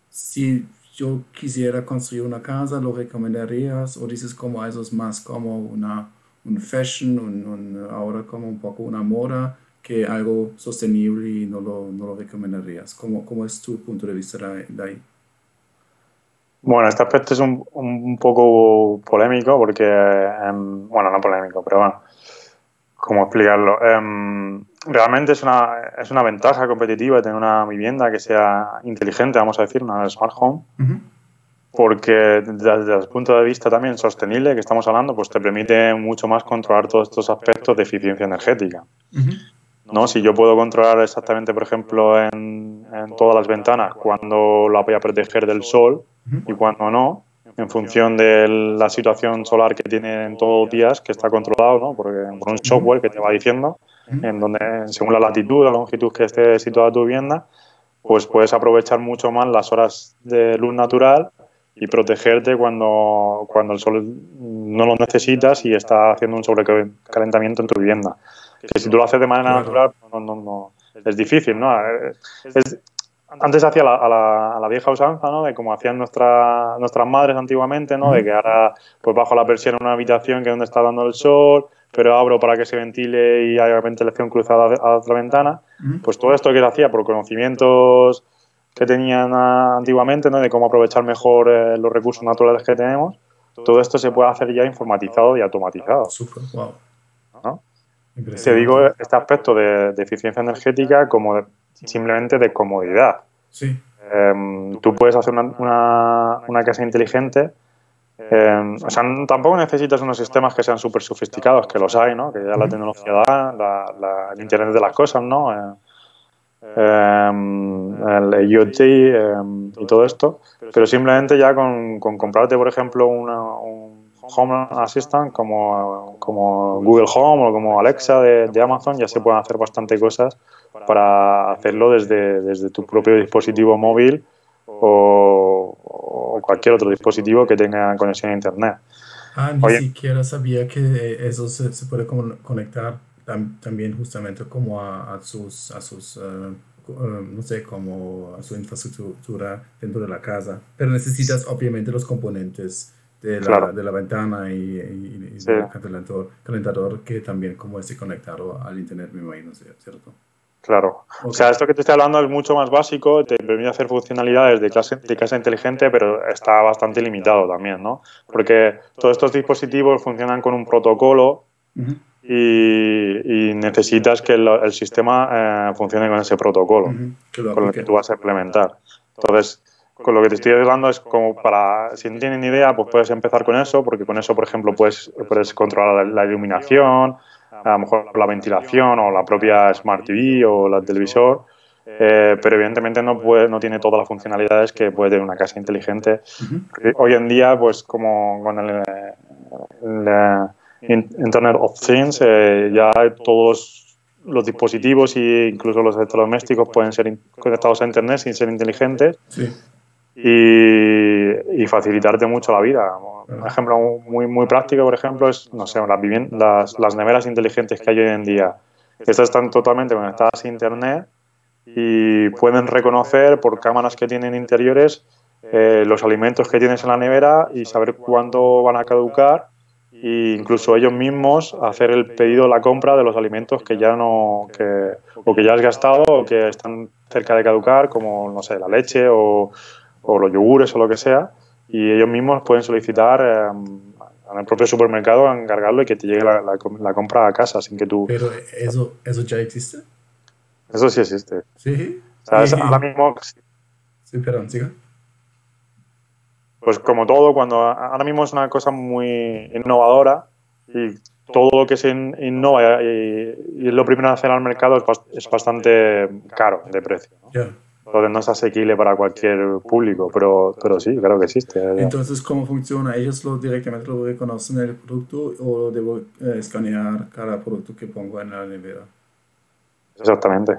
si yo quisiera construir una casa, ¿lo recomendarías? ¿O dices como eso es más como una, un fashion, un, ahora como un poco una moda que algo sostenible y no lo, no lo recomendarías? ¿Cómo, ¿Cómo, es tu punto de vista de ahí? Bueno, este aspecto es un, un poco polémico porque, em, bueno, no polémico, pero bueno, ¿cómo explicarlo? Em, realmente es una, es una ventaja competitiva tener una vivienda que sea inteligente, vamos a decir, una smart home, porque desde el punto de vista también sostenible que estamos hablando, pues te permite mucho más controlar todos estos aspectos de eficiencia energética. ¿No? Si yo puedo controlar exactamente, por ejemplo, en, en todas las ventanas cuando la voy a proteger del sol y cuando no, en función de la situación solar que tiene en todos los días, que está controlado ¿no? por, por un software que te va diciendo, en donde según la latitud, la longitud que esté situada tu vivienda, pues puedes aprovechar mucho más las horas de luz natural y protegerte cuando, cuando el sol no lo necesitas y está haciendo un sobrecalentamiento en tu vivienda. Que si tú lo haces de manera natural, no, no, no, es difícil, ¿no? Es, antes hacía a, la, a, la, vieja usanza, ¿no? De como hacían nuestra, nuestras madres antiguamente, ¿no? De que ahora pues bajo la persiana en una habitación que es donde está dando el sol, pero abro para que se ventile y haya ventilación cruzada a otra ventana. Pues todo esto que se hacía por conocimientos que tenían antiguamente, ¿no? De cómo aprovechar mejor eh, los recursos naturales que tenemos, todo esto se puede hacer ya informatizado y automatizado. Super, wow. ¿no? Te digo este aspecto de, de eficiencia energética como de, simplemente de comodidad. Sí. Eh, tú puedes hacer una, una, una casa inteligente. Eh, o sea, tampoco necesitas unos sistemas que sean súper sofisticados, que los hay, ¿no? Que ya la tecnología da, la, la, el Internet de las cosas, ¿no? Eh, el IoT y todo esto. Pero simplemente ya con, con comprarte, por ejemplo, una, un Home Assistant como, como Google Home o como Alexa de, de Amazon, ya se pueden hacer bastante cosas para hacerlo desde, desde tu propio dispositivo móvil o, o, cualquier otro dispositivo que tenga conexión a Internet. Ah, ni Oye, siquiera sabía que eso se, se puede conectar tam, también justamente como a, a sus, a sus uh, no sé, como a su infraestructura dentro de la casa. Pero necesitas obviamente los componentes de la, claro. de la ventana y, y, y sí. del calentador, calentador que también como esté conectado al Internet, me imagino, ¿cierto? Claro. Okay. O sea, esto que te estoy hablando es mucho más básico, te permite hacer funcionalidades de, clase, de casa inteligente, pero está bastante limitado también, ¿no? Porque todos estos dispositivos funcionan con un protocolo uh -huh. y, y, necesitas que el, el sistema eh, funcione con ese protocolo, uh -huh. con el que tú vas a implementar. Entonces, con lo que te estoy hablando es como para, si no tienen idea, pues puedes empezar con eso, porque con eso, por ejemplo, puedes, puedes controlar la, la iluminación, a lo mejor la ventilación o la propia Smart TV o la televisor, eh, pero evidentemente no, puede, no tiene todas las funcionalidades que puede tener una casa inteligente. Uh -huh. Hoy en día, pues como con el, el Internet of Things, eh, ya todos los dispositivos e incluso los electrodomésticos pueden ser conectados a Internet sin ser inteligentes. Sí. Y, y, facilitarte mucho la vida. Un ejemplo muy, muy práctico, por ejemplo, es, no sé, las, las, las neveras inteligentes que hay hoy en día. Estas están totalmente conectadas a Internet y pueden reconocer por cámaras que tienen interiores eh, los alimentos que tienes en la nevera y saber cuándo van a caducar e incluso ellos mismos hacer el pedido, la compra de los alimentos que ya no que, o que ya has gastado o que están cerca de caducar, como no sé, la leche o, o los yogures o lo que sea, y ellos mismos pueden solicitar eh, en el propio supermercado encargarlo y que te llegue la, la, la, compra a casa sin que tú... Pero eso, eso ya existe. Eso sí existe. Sí. Ahora mismo... Sí, perdón, siga. Pues como todo, cuando ahora mismo es una cosa muy innovadora y todo lo que se innova y, y es lo primero a hacer al mercado es, es bastante caro de precio. ¿no? Yeah porque no es asequible para cualquier público, pero, pero sí, claro que existe. Entonces, ¿cómo funciona? ¿Ellos lo directamente lo reconocen el producto o debo eh, escanear cada producto que pongo en la nevera? Exactamente.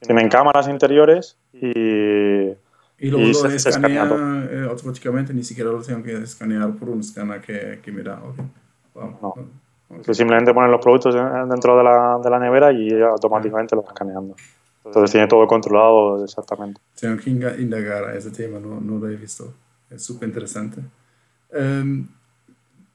Tienen cámaras interiores y... Y luego y lo se, escanea se eh, automáticamente, ni siquiera lo tengo que escanear por un escáner que, que me da. Okay. Wow. No. Okay. Simplemente ponen los productos dentro de la, de la nevera y automáticamente los escaneando. Entonces tiene todo controlado exactamente. Tengo que indagar a ese tema, no, no lo he visto. Es súper interesante. Um,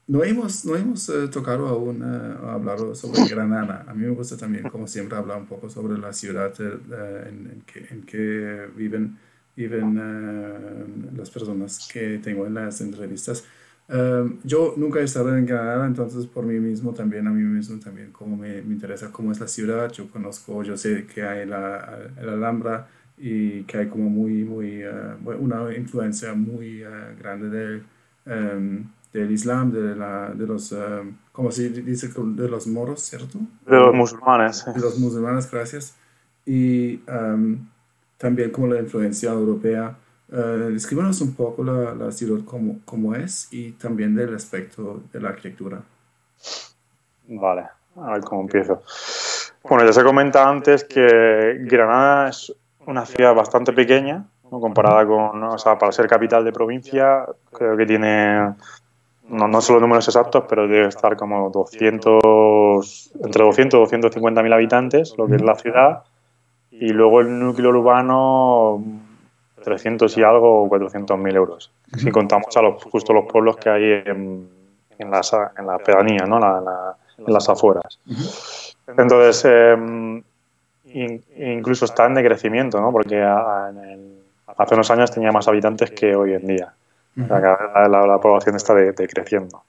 no hemos, no hemos uh, tocado aún uh, hablado sobre Granada. A mí me gusta también, como siempre, hablar un poco sobre la ciudad uh, en, en, que, en, que, viven. y ven eh, las personas que tengo en las entrevistas. Em, yo nunca he estado en Granada, entonces por mí mismo también, a mí mismo también, como me, me interesa cómo es la ciudad, yo conozco, yo sé que hay la, la Alhambra y que hay como muy, muy, eh, una influencia muy eh, grande del, em, del Islam, de, la, de los, em, ¿cómo se dice? De los moros, ¿cierto? De los musulmanes. De los musulmanes, gracias. Y también como la influencia europea Uh, un poco la, la ciudad como, como, es y también del aspecto de la arquitectura. Vale, a ver cómo empiezo. Bueno, ya se comenta antes que Granada es una ciudad bastante pequeña, comparada con, o sea, para ser capital de provincia, creo que tiene, no, no son los números exactos, pero debe estar como 200, entre 200 y 250 mil habitantes, lo que es la ciudad, y luego el núcleo urbano 300 y algo o 400 mil euros. Si contamos a los, justo los pueblos que hay en, en, las, en la pedanía, ¿no? en las afueras. Entonces, eh, incluso está en decrecimiento, ¿no? porque hace unos años tenía más habitantes que hoy en día. la, población está decreciendo.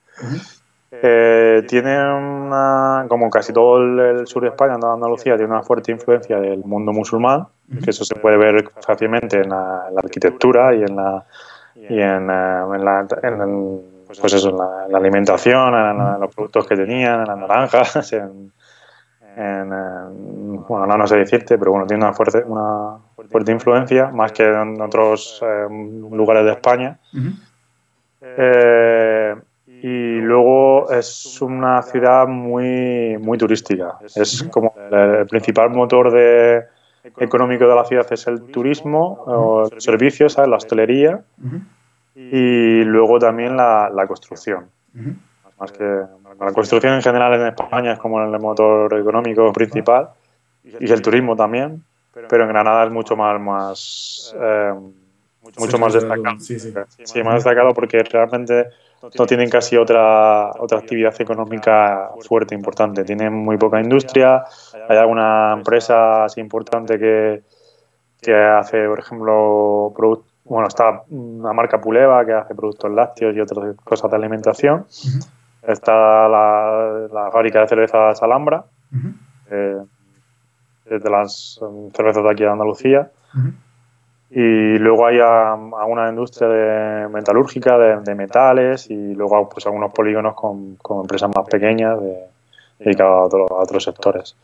Eh, tiene una, como casi todo el, sur de España, Andalucía, tiene una fuerte influencia del mundo musulmán, que eso se puede ver fácilmente en la, arquitectura y en la, y en, eh, la, pues eso, en la, alimentación, en, los productos que tenían, en las naranjas, en, en, bueno, no, no sé decirte, pero bueno, tiene una fuerte, una fuerte influencia, más que en otros eh, lugares de España. eh, y luego es una ciudad muy, muy turística. Es como el principal motor de, económico de la ciudad es el turismo, o servicios, la hostelería y luego también la, la construcción. Más que la construcción en general en España es como el motor económico principal y el turismo también, pero en Granada es mucho más, más eh, mucho más destacado. Sí, sí. sí, más destacado porque realmente no tienen casi otra, otra actividad económica fuerte, importante. Tienen muy poca industria, hay alguna empresa así importante que, que hace, por ejemplo, bueno, está una marca Puleva que hace productos lácteos y otras cosas de alimentación. Está la, la, fábrica de cervezas Alhambra, eh, de las cervezas de aquí de Andalucía. Y luego hay alguna industria de metalúrgica, de, metales, y luego pues algunos polígonos con, empresas más pequeñas dedicadas a, otros sectores.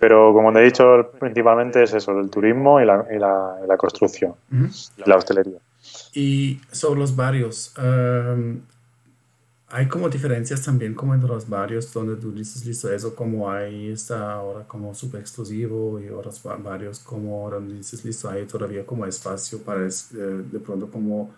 Pero como te he dicho, principalmente es eso, el turismo y la, y la, construcción, y la hostelería. Y sobre los barrios, um, hay como diferencias también como entre los barrios donde tú dices, listo, eso como hay está ahora como súper exclusivo y otros barrios como donde dices, listo, hay todavía como espacio para eh, de pronto como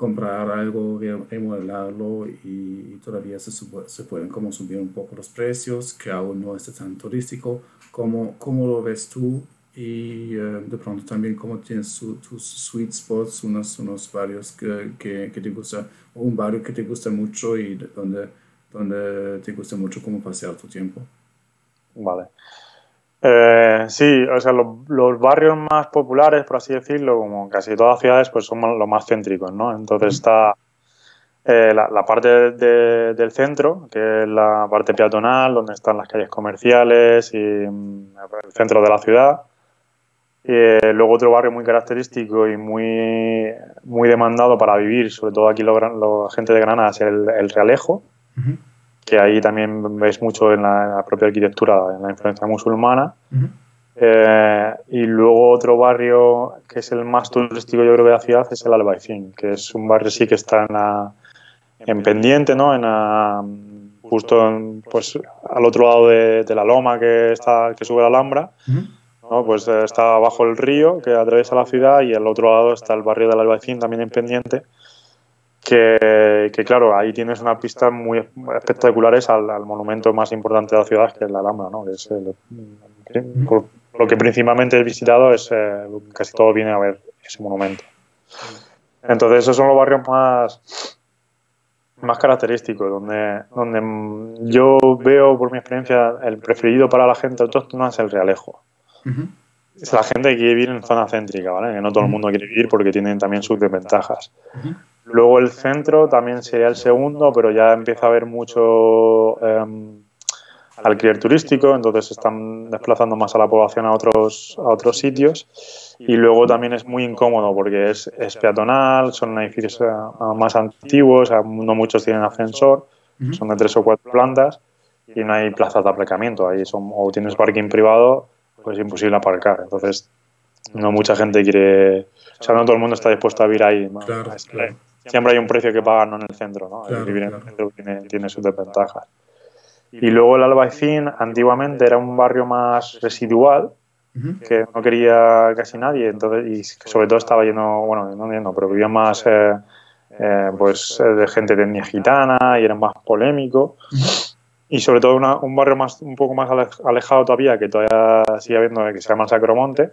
comprar algo, remodelarlo y, todavía se, se, pueden como subir un poco los precios, que aún no está tan turístico. ¿Cómo, cómo lo ves tú? Y eh, de pronto también cómo tienes tus sweet spots, unos, unos barrios que, que, que te gusta un barrio que te gusta mucho y donde, donde te gusta mucho cómo pasear tu tiempo. Vale. Eh, sí, o sea, los, barrios más populares, por así decirlo, como casi todas las ciudades, pues son los más céntricos, ¿no? Entonces está eh, la, parte del centro, que es la parte peatonal, donde están las calles comerciales y mm, el centro de la ciudad. Eh, luego otro barrio muy característico y muy, muy demandado para vivir, sobre todo aquí la gente de Granada, es el, Realejo, que ahí también veis mucho en la, propia arquitectura, en la influencia musulmana. Eh, y luego otro barrio que es el más turístico yo creo de la ciudad es el Albaicín, que es un barrio sí que está en, en pendiente, ¿no? En justo pues, al otro lado de, la loma que, está, que sube la Alhambra. Pues eh, está bajo el río que atraviesa la ciudad y al otro lado está el barrio del Albaicín, también en pendiente, que, claro, ahí tienes unas pistas muy espectaculares al, monumento más importante de la ciudad, que es la Alhambra, ¿no? Que es lo que principalmente he visitado es eh, casi todo viene a ver ese monumento. Entonces esos son los barrios más más característicos, donde, donde yo veo por mi experiencia el preferido para la gente autóctona es el Realejo. Es la gente que quiere vivir en zona céntrica, ¿vale? Que no todo el mundo quiere vivir porque tienen también sus desventajas. Luego el centro también sería el segundo, pero ya empieza a haber mucho eh, alquiler turístico, entonces se están desplazando más a la población a otros, a otros sitios. Y luego también es muy incómodo porque es, es peatonal, son edificios eh, más antiguos, no muchos tienen ascensor, son de tres o cuatro plantas y no hay plazas de aparcamiento. Ahí son, o tienes parking privado, pues es imposible aparcar. Entonces, no mucha gente quiere. O sea, no todo el mundo está dispuesto a vivir ahí. Siempre hay un precio que pagar, no en el centro. ¿no? vivir en el centro tiene, tiene sus desventajas. Y luego el Albaicín antiguamente era un barrio más residual, que no quería casi nadie, entonces, y sobre todo estaba lleno, bueno, no lleno, pero vivía más eh, eh, pues de gente de etnia gitana y era más polémico. Y sobre todo un barrio más un poco más alejado todavía, que todavía sigue habiendo, que se llama Sacromonte,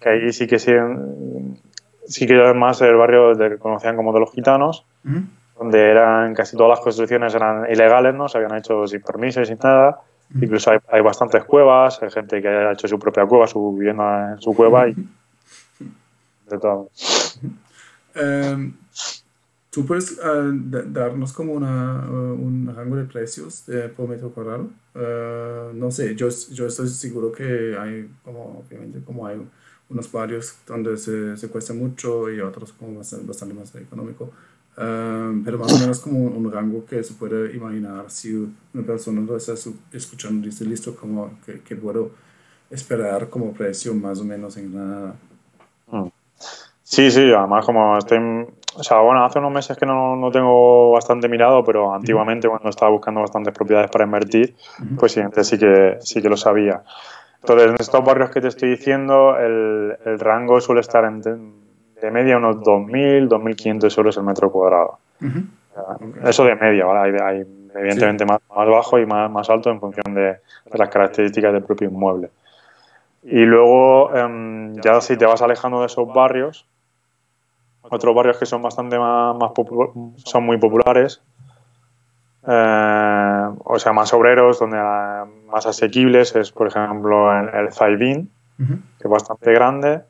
que ahí sí que sí, sí que más el barrio que conocían como de los gitanos, donde eran casi todas las construcciones eran ilegales, ¿no? Se habían hecho sin permiso y sin nada. Incluso hay, hay, bastantes cuevas, hay gente que ha hecho su propia cueva, su vivienda en su cueva y de todo. Em, ¿Tú puedes uh, darnos como una, uh, un rango de precios por metro cuadrado? Uh, no sé, yo, yo estoy seguro que hay como, obviamente, como hay unos barrios donde se, se cuesta mucho y otros como bastante, bastante más económico. Pero más o menos como un rango que se puede imaginar si una persona lo está escuchando dice, listo, como que, que, puedo esperar como precio más o menos en Granada. Mm. Sí, sí, además como estoy, o sea, bueno, hace unos meses que no, no tengo bastante mirado, pero antiguamente cuando estaba buscando bastantes propiedades para invertir, pues sí, sí que, sí que lo sabía. Entonces, en estos barrios que te estoy diciendo, el, el rango suele estar en de media unos 2.000, 2.500 euros el metro cuadrado. Eso de media, ¿vale? Hay, evidentemente más, más, bajo y más, más alto en función de, las características del propio inmueble. Y luego, em, ya si te vas alejando de esos barrios, otros barrios que son bastante más, más son muy populares, eh, o sea, más obreros, donde más asequibles, es por ejemplo el, el Zaibín, que es bastante grande,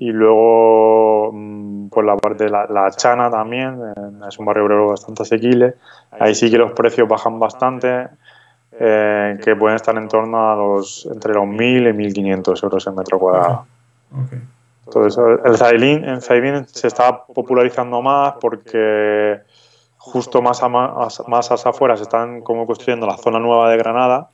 y luego, mm, por la parte de la, Chana también, eh, es un barrio obrero bastante asequible. Ahí sí que los precios bajan bastante, eh, que pueden estar en torno a los entre los 1.000 y 1.500 euros el metro cuadrado. Entonces, el Zailin, en Zailin se está popularizando más porque justo más a, más, más afuera se están como construyendo la zona nueva de Granada,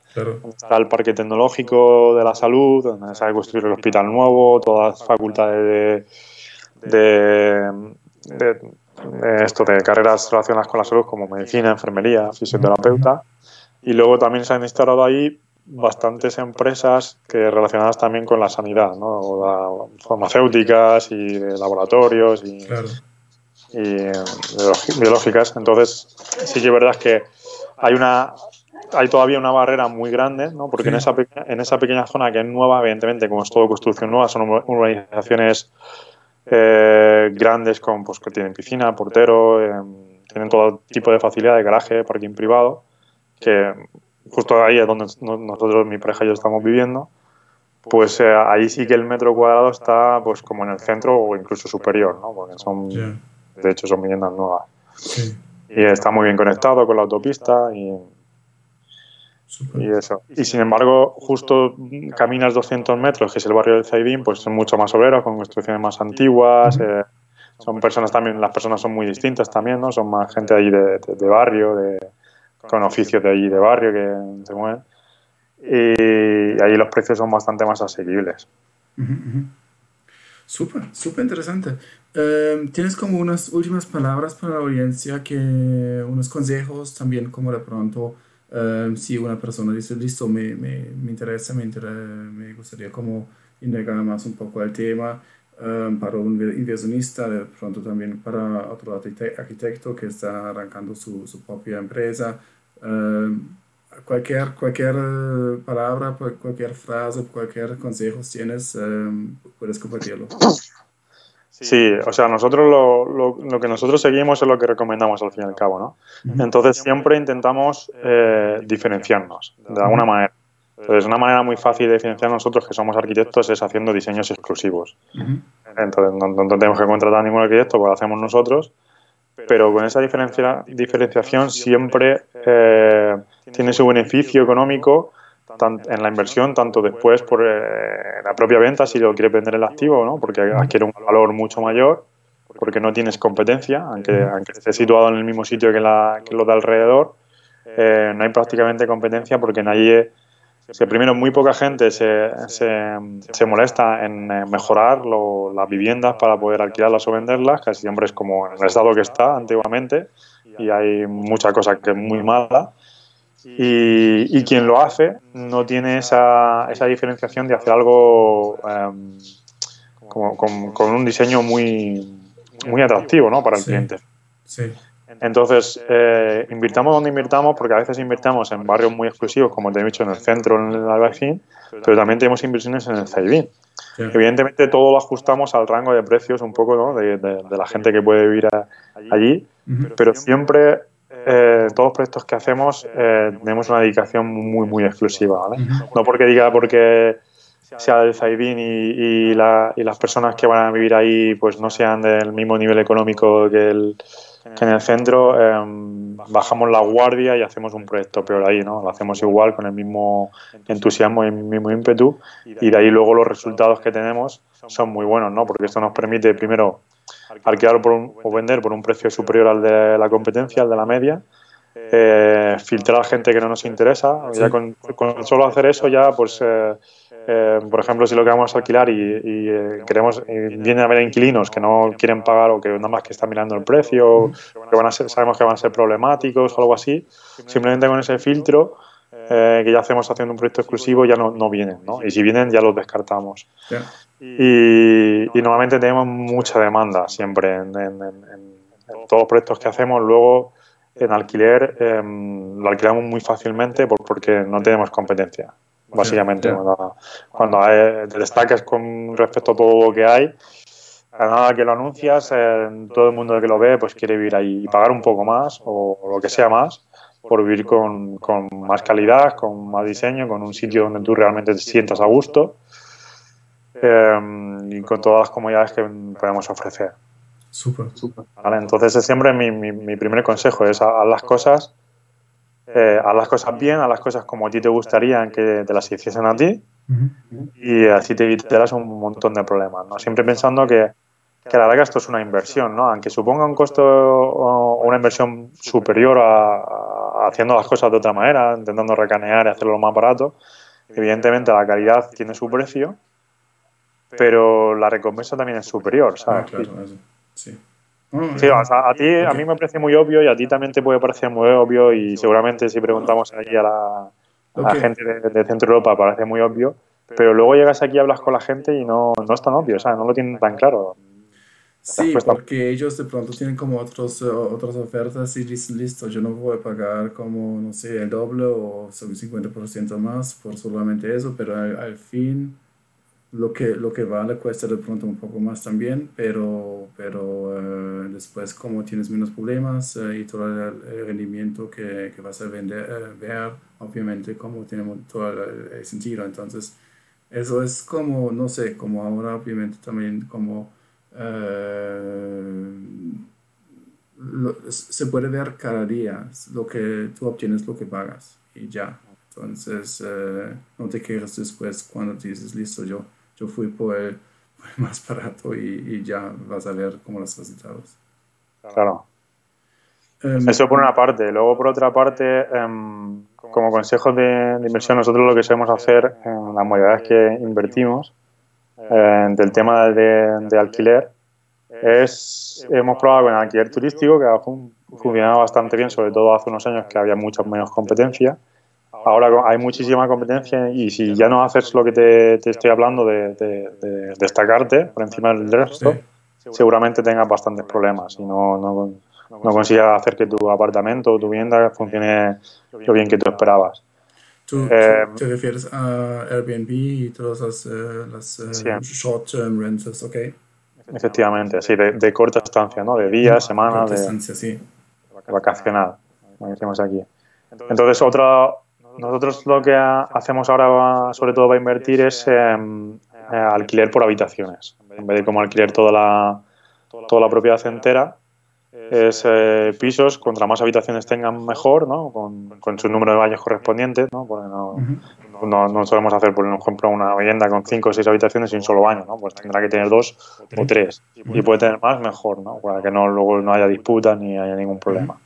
está el parque tecnológico de la salud, donde se ha construido el hospital nuevo, todas las facultades de, esto de carreras relacionadas con la salud como medicina, enfermería, fisioterapeuta, y luego también se han instalado ahí bastantes empresas que relacionadas también con la sanidad, ¿no? farmacéuticas y laboratorios y y biológicas. Entonces, sí que es verdad que hay una hay todavía una barrera muy grande, ¿no? porque en, esa en esa pequeña zona que es nueva, evidentemente, como es todo construcción nueva, son urbanizaciones eh, grandes con, pues, que tienen piscina, portero, eh, tienen todo tipo de facilidad de garaje, parking privado, que justo ahí es donde nosotros, mi pareja y yo estamos viviendo, pues eh, ahí sí que el metro cuadrado está pues como en el centro o incluso superior, ¿no? porque son de hecho son viviendas nuevas. Y está muy bien conectado con la autopista y, y eso. Y sin embargo, justo caminas 200 metros, que es el barrio del Zaidín, pues son mucho más obreros, con construcciones más antiguas. Eh, son personas también, las personas son muy distintas también, ¿no? Son más gente allí de, de, barrio, de, con oficios de allí de barrio que se mueven. Y ahí los precios son bastante más asequibles. Súper, súper interesante. Em, ¿Tienes como unas últimas palabras para la audiencia, que unos consejos también como de pronto, em, si una persona dice, listo, me, me, me interesa, me, me gustaría como indagar más un poco el tema, em, para un inversionista, de pronto también para otro arquitecto que está arrancando su, su propia empresa, cualquier, cualquier palabra, cualquier frase, cualquier consejo tienes, puedes compartirlo. Sí, o sea, nosotros lo, lo, que nosotros seguimos es lo que recomendamos al fin y al cabo, ¿no? Entonces siempre intentamos eh, diferenciarnos de alguna manera. Entonces, una manera muy fácil de diferenciar nosotros que somos arquitectos es haciendo diseños exclusivos. Entonces, no, tenemos que contratar a ningún arquitecto, pues lo hacemos nosotros, pero con esa diferencia, diferenciación siempre eh, tiene su beneficio económico en la inversión, tanto después por eh, la propia venta, si lo quieres vender el activo, ¿no? porque adquiere un valor mucho mayor, porque no tienes competencia, aunque, aunque esté situado en el mismo sitio que, la, que lo de alrededor, eh, no hay prácticamente competencia porque nadie primero muy poca gente se, se, molesta en eh, mejorar las viviendas para poder alquilarlas o venderlas, casi siempre es como en el estado que está antiguamente y hay mucha cosa que es muy mala. Y, quien lo hace no tiene esa, esa diferenciación de hacer algo em, como, con, un diseño muy, muy atractivo ¿no? para el cliente. Sí. Entonces, eh, invirtamos donde invirtamos, porque a veces invirtamos en barrios muy exclusivos, como te he dicho, en el centro, en el Albaicín, pero también tenemos inversiones en el Zaidín. Evidentemente, todo lo ajustamos al rango de precios un poco ¿no? de, la gente que puede vivir allí, pero siempre eh, todos los proyectos que hacemos eh, tenemos una dedicación muy, muy exclusiva. ¿vale? No porque diga porque sea del Zaidín y, y, y las personas que van a vivir ahí pues no sean del mismo nivel económico que el que en el centro em, bajamos la guardia y hacemos un proyecto peor ahí, ¿no? Lo hacemos igual, con el mismo entusiasmo y el mismo ímpetu, y de ahí luego los resultados que tenemos son muy buenos, ¿no? Porque esto nos permite, primero, alquilar por o vender por un precio superior al de la competencia, al de la media, eh, filtrar gente que no nos interesa. Ya con, solo hacer eso ya, pues, eh, eh, por ejemplo, si lo que vamos a alquilar y, queremos, viene a haber inquilinos que no quieren pagar o que nada más que están mirando el precio, que van a ser, sabemos que van a ser problemáticos o algo así, simplemente con ese filtro que ya hacemos haciendo un proyecto exclusivo ya no, no vienen, ¿no? Y si vienen ya los descartamos. Y, normalmente tenemos mucha demanda siempre en, todos los proyectos que hacemos. Luego en alquiler em, lo alquilamos muy fácilmente porque no tenemos competencia, básicamente. Cuando, te destacas con respecto a todo lo que hay, a nada que lo anuncias, todo el mundo que lo ve pues quiere vivir ahí y pagar un poco más o, lo que sea más por vivir con, con, más calidad, con más diseño, con un sitio donde tú realmente te sientas a gusto em, y con todas las comodidades que podemos ofrecer. Súper, súper. Entonces es siempre mi, mi, primer consejo, es haz las cosas, eh, haz las cosas bien, haz las cosas como a ti te gustaría que te las hiciesen a ti y así te evitarás un montón de problemas, ¿no? Siempre pensando que, que la verdad que esto es una inversión, ¿no? Aunque suponga un costo o una inversión superior a, haciendo las cosas de otra manera, intentando recanear y hacerlo lo más barato, evidentemente la calidad tiene su precio, pero la recompensa también es superior, ¿sabes? Ah, Sí. Sí, a, ti, a mí me parece muy obvio y a ti también te puede parecer muy obvio y seguramente si preguntamos aquí a la, gente de, Centro Europa parece muy obvio, pero luego llegas aquí y hablas con la gente y no, no es tan obvio, o sea, no lo tienen tan claro. Sí, porque ellos de pronto tienen como otros, otras ofertas y dicen, listo, yo no voy a pagar como, no sé, el doble o 50% más por solamente eso, pero al fin lo que, lo que vale cuesta de pronto un poco más también, pero, pero eh, después como tienes menos problemas eh, y todo el, rendimiento que, que, vas a vender, eh, ver, obviamente como tenemos todo el, sentido. Entonces, eso es como, no sé, como ahora obviamente también como se puede ver cada día lo que tú obtienes, lo que pagas y ya. Entonces, no te quejes después cuando dices, listo, yo yo fui por el, más barato y, ya vas a ver cómo los resultados. Claro. Em, Eso por una parte. Luego, por otra parte, em, como consejos de, inversión, nosotros lo que sabemos hacer en las modalidades que invertimos eh, del tema de, alquiler es, hemos probado con el alquiler turístico, que ha funcionado bastante bien, sobre todo hace unos años que había mucha menos competencia ahora hay muchísima competencia y si ya no haces lo que te, estoy hablando de, destacarte por encima del resto, seguramente tengas bastantes problemas y no, no, no consigas hacer que tu apartamento o tu vivienda funcione lo bien que tú esperabas. ¿Tú, eh, te refieres a Airbnb y todas las, eh, eh, short-term rentals, ok? Efectivamente, sí, de, corta estancia, ¿no? De días, semanas, de, sí. vacacional, como decimos aquí. Entonces, otra, nosotros lo que hacemos ahora, sobre todo para invertir, es eh, alquiler por habitaciones. En vez de como alquiler toda la, toda la propiedad entera, es eh, pisos, contra más habitaciones tengan mejor, ¿no? Con, con, su número de baños correspondientes, ¿no? Porque no, no, no, solemos hacer, por ejemplo, una vivienda con cinco o seis habitaciones y un solo baño, ¿no? Pues tendrá que tener dos o tres. Y puede tener más, mejor, ¿no? Para que no, luego no haya disputas ni haya ningún problema.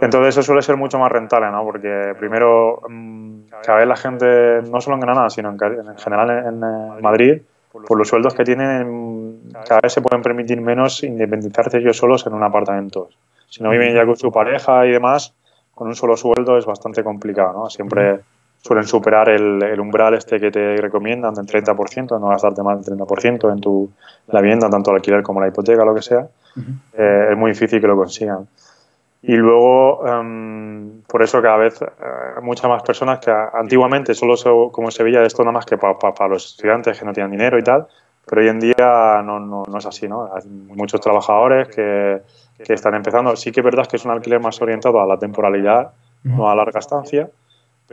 Entonces eso suele ser mucho más rentable, ¿no? Porque primero, mm, cada vez la gente, no solo en Granada, sino en, general en, Madrid, por los sueldos que tienen, cada vez se pueden permitir menos independizarse ellos solos en un apartamento. Si no viven ya con su pareja y demás, con un solo sueldo es bastante complicado, ¿no? Siempre suelen superar el, umbral este que te recomiendan del 30%, no gastarte más del 30% en tu la vivienda, tanto el alquiler como la hipoteca, lo que sea. Eh, es muy difícil que lo consigan. Y luego, em, por eso cada vez eh, muchas más personas que antiguamente solo se, como se veía esto nada más que para los estudiantes que no tienen dinero y tal, pero hoy en día no, no, no, es así, ¿no? Hay muchos trabajadores que, que, están empezando. Sí que es verdad que es un alquiler más orientado a la temporalidad, no a larga estancia,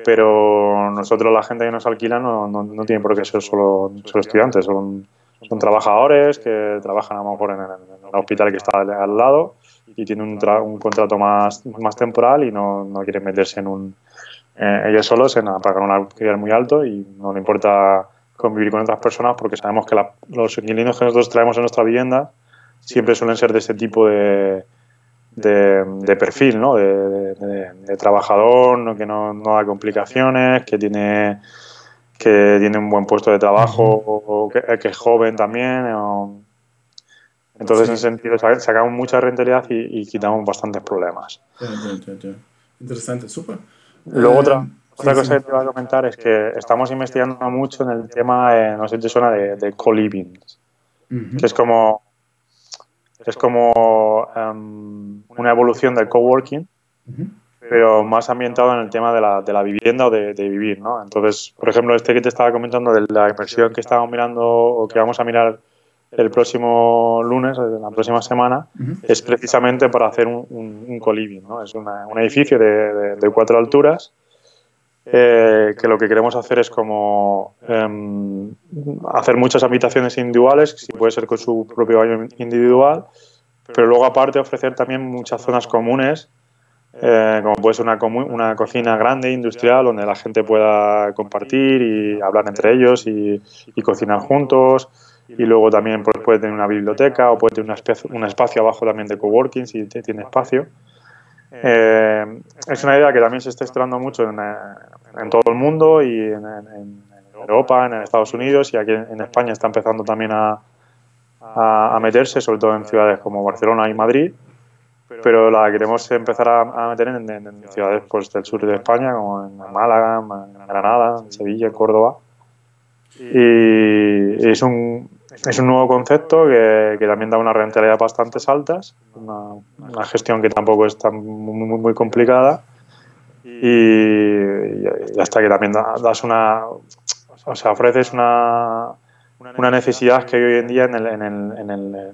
pero nosotros, la gente que nos alquila, no, no, no tiene por qué ser solo, solo estudiantes, son, son trabajadores que trabajan a lo mejor en el hospital que está al lado y tiene un, un contrato más, más temporal y no, no quiere meterse en un eh, ellos solos en pagar un alquiler muy alto y no le importa convivir con otras personas porque sabemos que los inquilinos que nosotros traemos en nuestra vivienda siempre suelen ser de este tipo de, de, perfil, ¿no? De, de, trabajador, que no, no, da complicaciones, que tiene que tiene un buen puesto de trabajo, o que, que es joven también. O, entonces, en ese sentido, sacamos mucha rentabilidad y, quitamos bastantes problemas. Interesante, súper. Luego, otra, eh, otra cosa que te iba a comentar es que estamos investigando mucho en el tema, eh, no sé si te suena, de, co-living, que es como, es como em, una evolución del coworking, pero más ambientado en el tema de la, de la vivienda o de, de, vivir, ¿no? Entonces, por ejemplo, este que te estaba comentando de la inversión que estábamos mirando o que vamos a mirar el próximo lunes, la próxima semana, es precisamente para hacer un, un, coliving. ¿no? Es un edificio de, de, cuatro alturas eh, que lo que queremos hacer es como em, hacer muchas habitaciones individuales, si puede ser con su propio baño individual, pero luego aparte ofrecer también muchas zonas comunes, eh, como puede ser una, una cocina grande, industrial, donde la gente pueda compartir y hablar entre ellos y, y cocinar juntos y luego también pues, puede tener una biblioteca o puede tener una especie, un espacio abajo también de coworking si tiene espacio. Eh, es una idea que también se está explorando mucho en, en todo el mundo y en, Europa, en Estados Unidos y aquí en España está empezando también a, a, meterse, sobre todo en ciudades como Barcelona y Madrid, pero la queremos empezar a, meter en, ciudades pues, del sur de España, como en Málaga, en Granada, en Sevilla, en Córdoba. Y es un, es un nuevo concepto que, que también da unas rentabilidades bastante altas, una, una, gestión que tampoco es tan muy, muy complicada y, hasta que también das una, o sea, ofreces una, una necesidad que hoy en día en, el, en, el, en, el,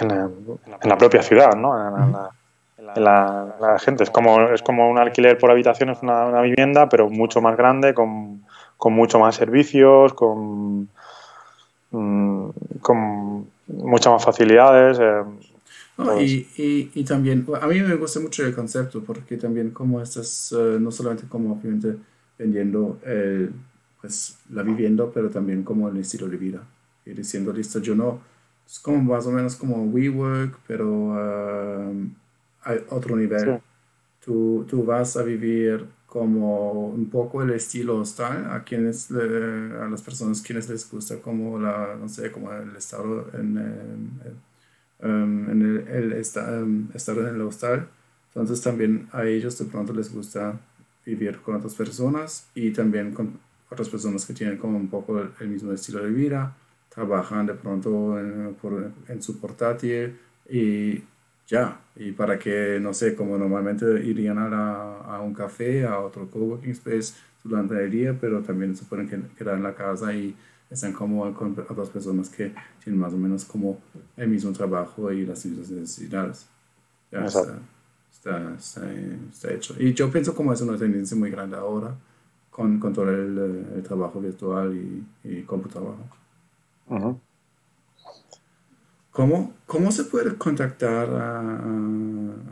en, la propia ciudad, ¿no? En, la, gente. Es como, es como un alquiler por habitación, es una, una vivienda, pero mucho más grande, con, con mucho más servicios, con Mm, con muchas más facilidades. Eh, y, y, y, también, a mí me gusta mucho el concepto porque también como estás, uh, no solamente como obviamente vendiendo el, pues, la vivienda, pero también como el estilo de vida. Y diciendo, listo, yo no, es como más o menos como WeWork, pero uh, hay otro nivel. Tú, tú vas a vivir como un poco el estilo hostal a quienes a las personas quienes les gusta como la no sé como el estado en, em, en el, el em, estar en el hostal. Entonces también a ellos de pronto les gusta vivir con otras personas y también con otras personas que tienen como un poco el, mismo estilo de vida trabajan de pronto en, por, en su portátil y ya. Y para que, no sé, como normalmente irían a, la, a un café, a otro coworking space durante el día, pero también se pueden quedar en la casa y están como con otras personas que tienen más o menos como el mismo trabajo y las mismas necesidades. Ya está está, hecho. Y yo pienso como es una tendencia muy grande ahora con, con todo el, trabajo virtual y, y computador. ¿Cómo, ¿Cómo se puede contactar a,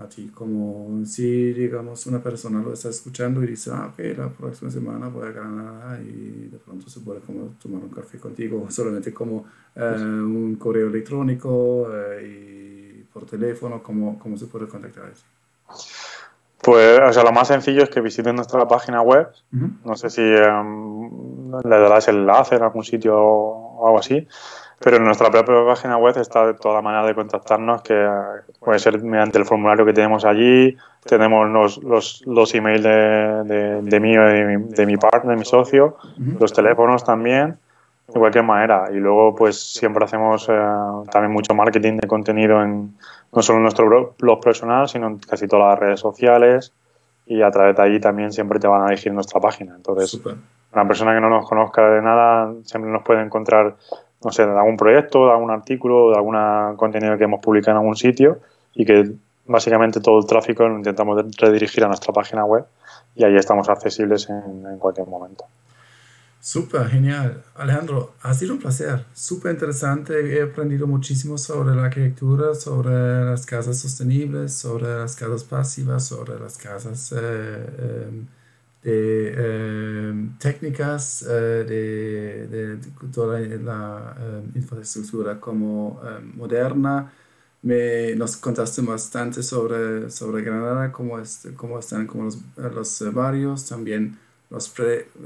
a, ti? Como si, digamos, una persona lo está escuchando y dice, ah, ok, la próxima semana voy a Granada y de pronto se puede como tomar un café contigo, solamente como eh, un correo electrónico eh, y por teléfono, ¿cómo, ¿cómo se puede contactar a ti? Pues, o sea, lo más sencillo es que visiten nuestra página web. No sé si em, le darás el enlace en algún sitio o algo así. Pero en nuestra propia página web está toda la manera de contactarnos, que puede ser mediante el formulario que tenemos allí, tenemos los, los, los emails de, de, mí, de, mi, de mi partner, mi socio, los teléfonos también, de cualquier manera. Y luego, pues siempre hacemos eh, también mucho marketing de contenido en no solo en nuestro blog personal, sino en casi todas las redes sociales. Y a través de allí también siempre te van a dirigir nuestra página. Entonces, una persona que no nos conozca de nada siempre nos puede encontrar no sé, de algún proyecto, de algún artículo, de algún contenido que hemos publicado en algún sitio y que básicamente todo el tráfico lo intentamos redirigir a nuestra página web y ahí estamos accesibles en, cualquier momento. Súper, genial. Alejandro, ha sido un placer, súper interesante. He aprendido muchísimo sobre la arquitectura, sobre las casas sostenibles, sobre las casas pasivas, sobre las casas... Eh, eh, de em, técnicas eh, de, de, toda la em, infraestructura como em, moderna. Me, nos contaste bastante sobre, sobre Granada, cómo, es, cómo están como los, los barrios, también los,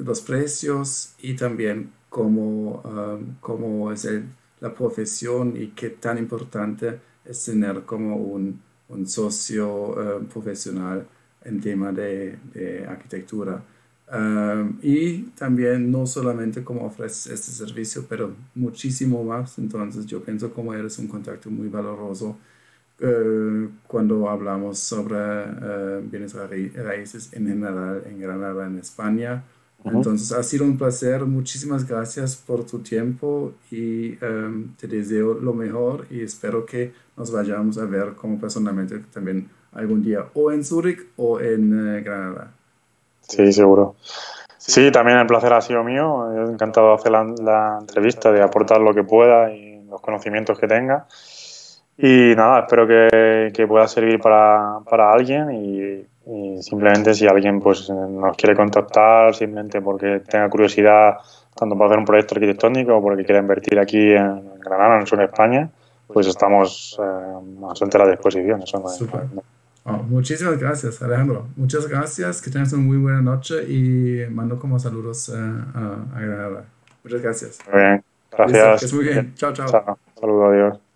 los precios y también cómo, cómo es la profesión y qué tan importante es tener como un, un socio profesional en tema de, de arquitectura. Um, y también no solamente como ofreces este servicio, pero muchísimo más. Entonces yo pienso como eres un contacto muy valoroso uh, cuando hablamos sobre uh, bienes raíces en general en Granada, en España. Entonces ha sido un placer. Muchísimas gracias por tu tiempo y um, te deseo lo mejor y espero que nos vayamos a ver como personalmente también algún día o en Zurich o en eh, Granada. Sí, seguro. Sí, también el placer ha sido mío. He encantado de hacer la, entrevista, de aportar lo que pueda y los conocimientos que tenga. Y nada, espero que, pueda servir para, alguien y, simplemente si alguien pues nos quiere contactar, simplemente porque tenga curiosidad tanto para hacer un proyecto arquitectónico o porque quiera invertir aquí en Granada, en el sur de España, pues estamos eh, a su entera disposición. Eso no, Oh, muchísimas gracias, Alejandro. Muchas gracias, que tengas una muy buena noche y mando como saludos eh, a, a Granada. Muchas gracias. Muy bien, gracias. muy bien. Chao, chao. chao. Saludos, adiós.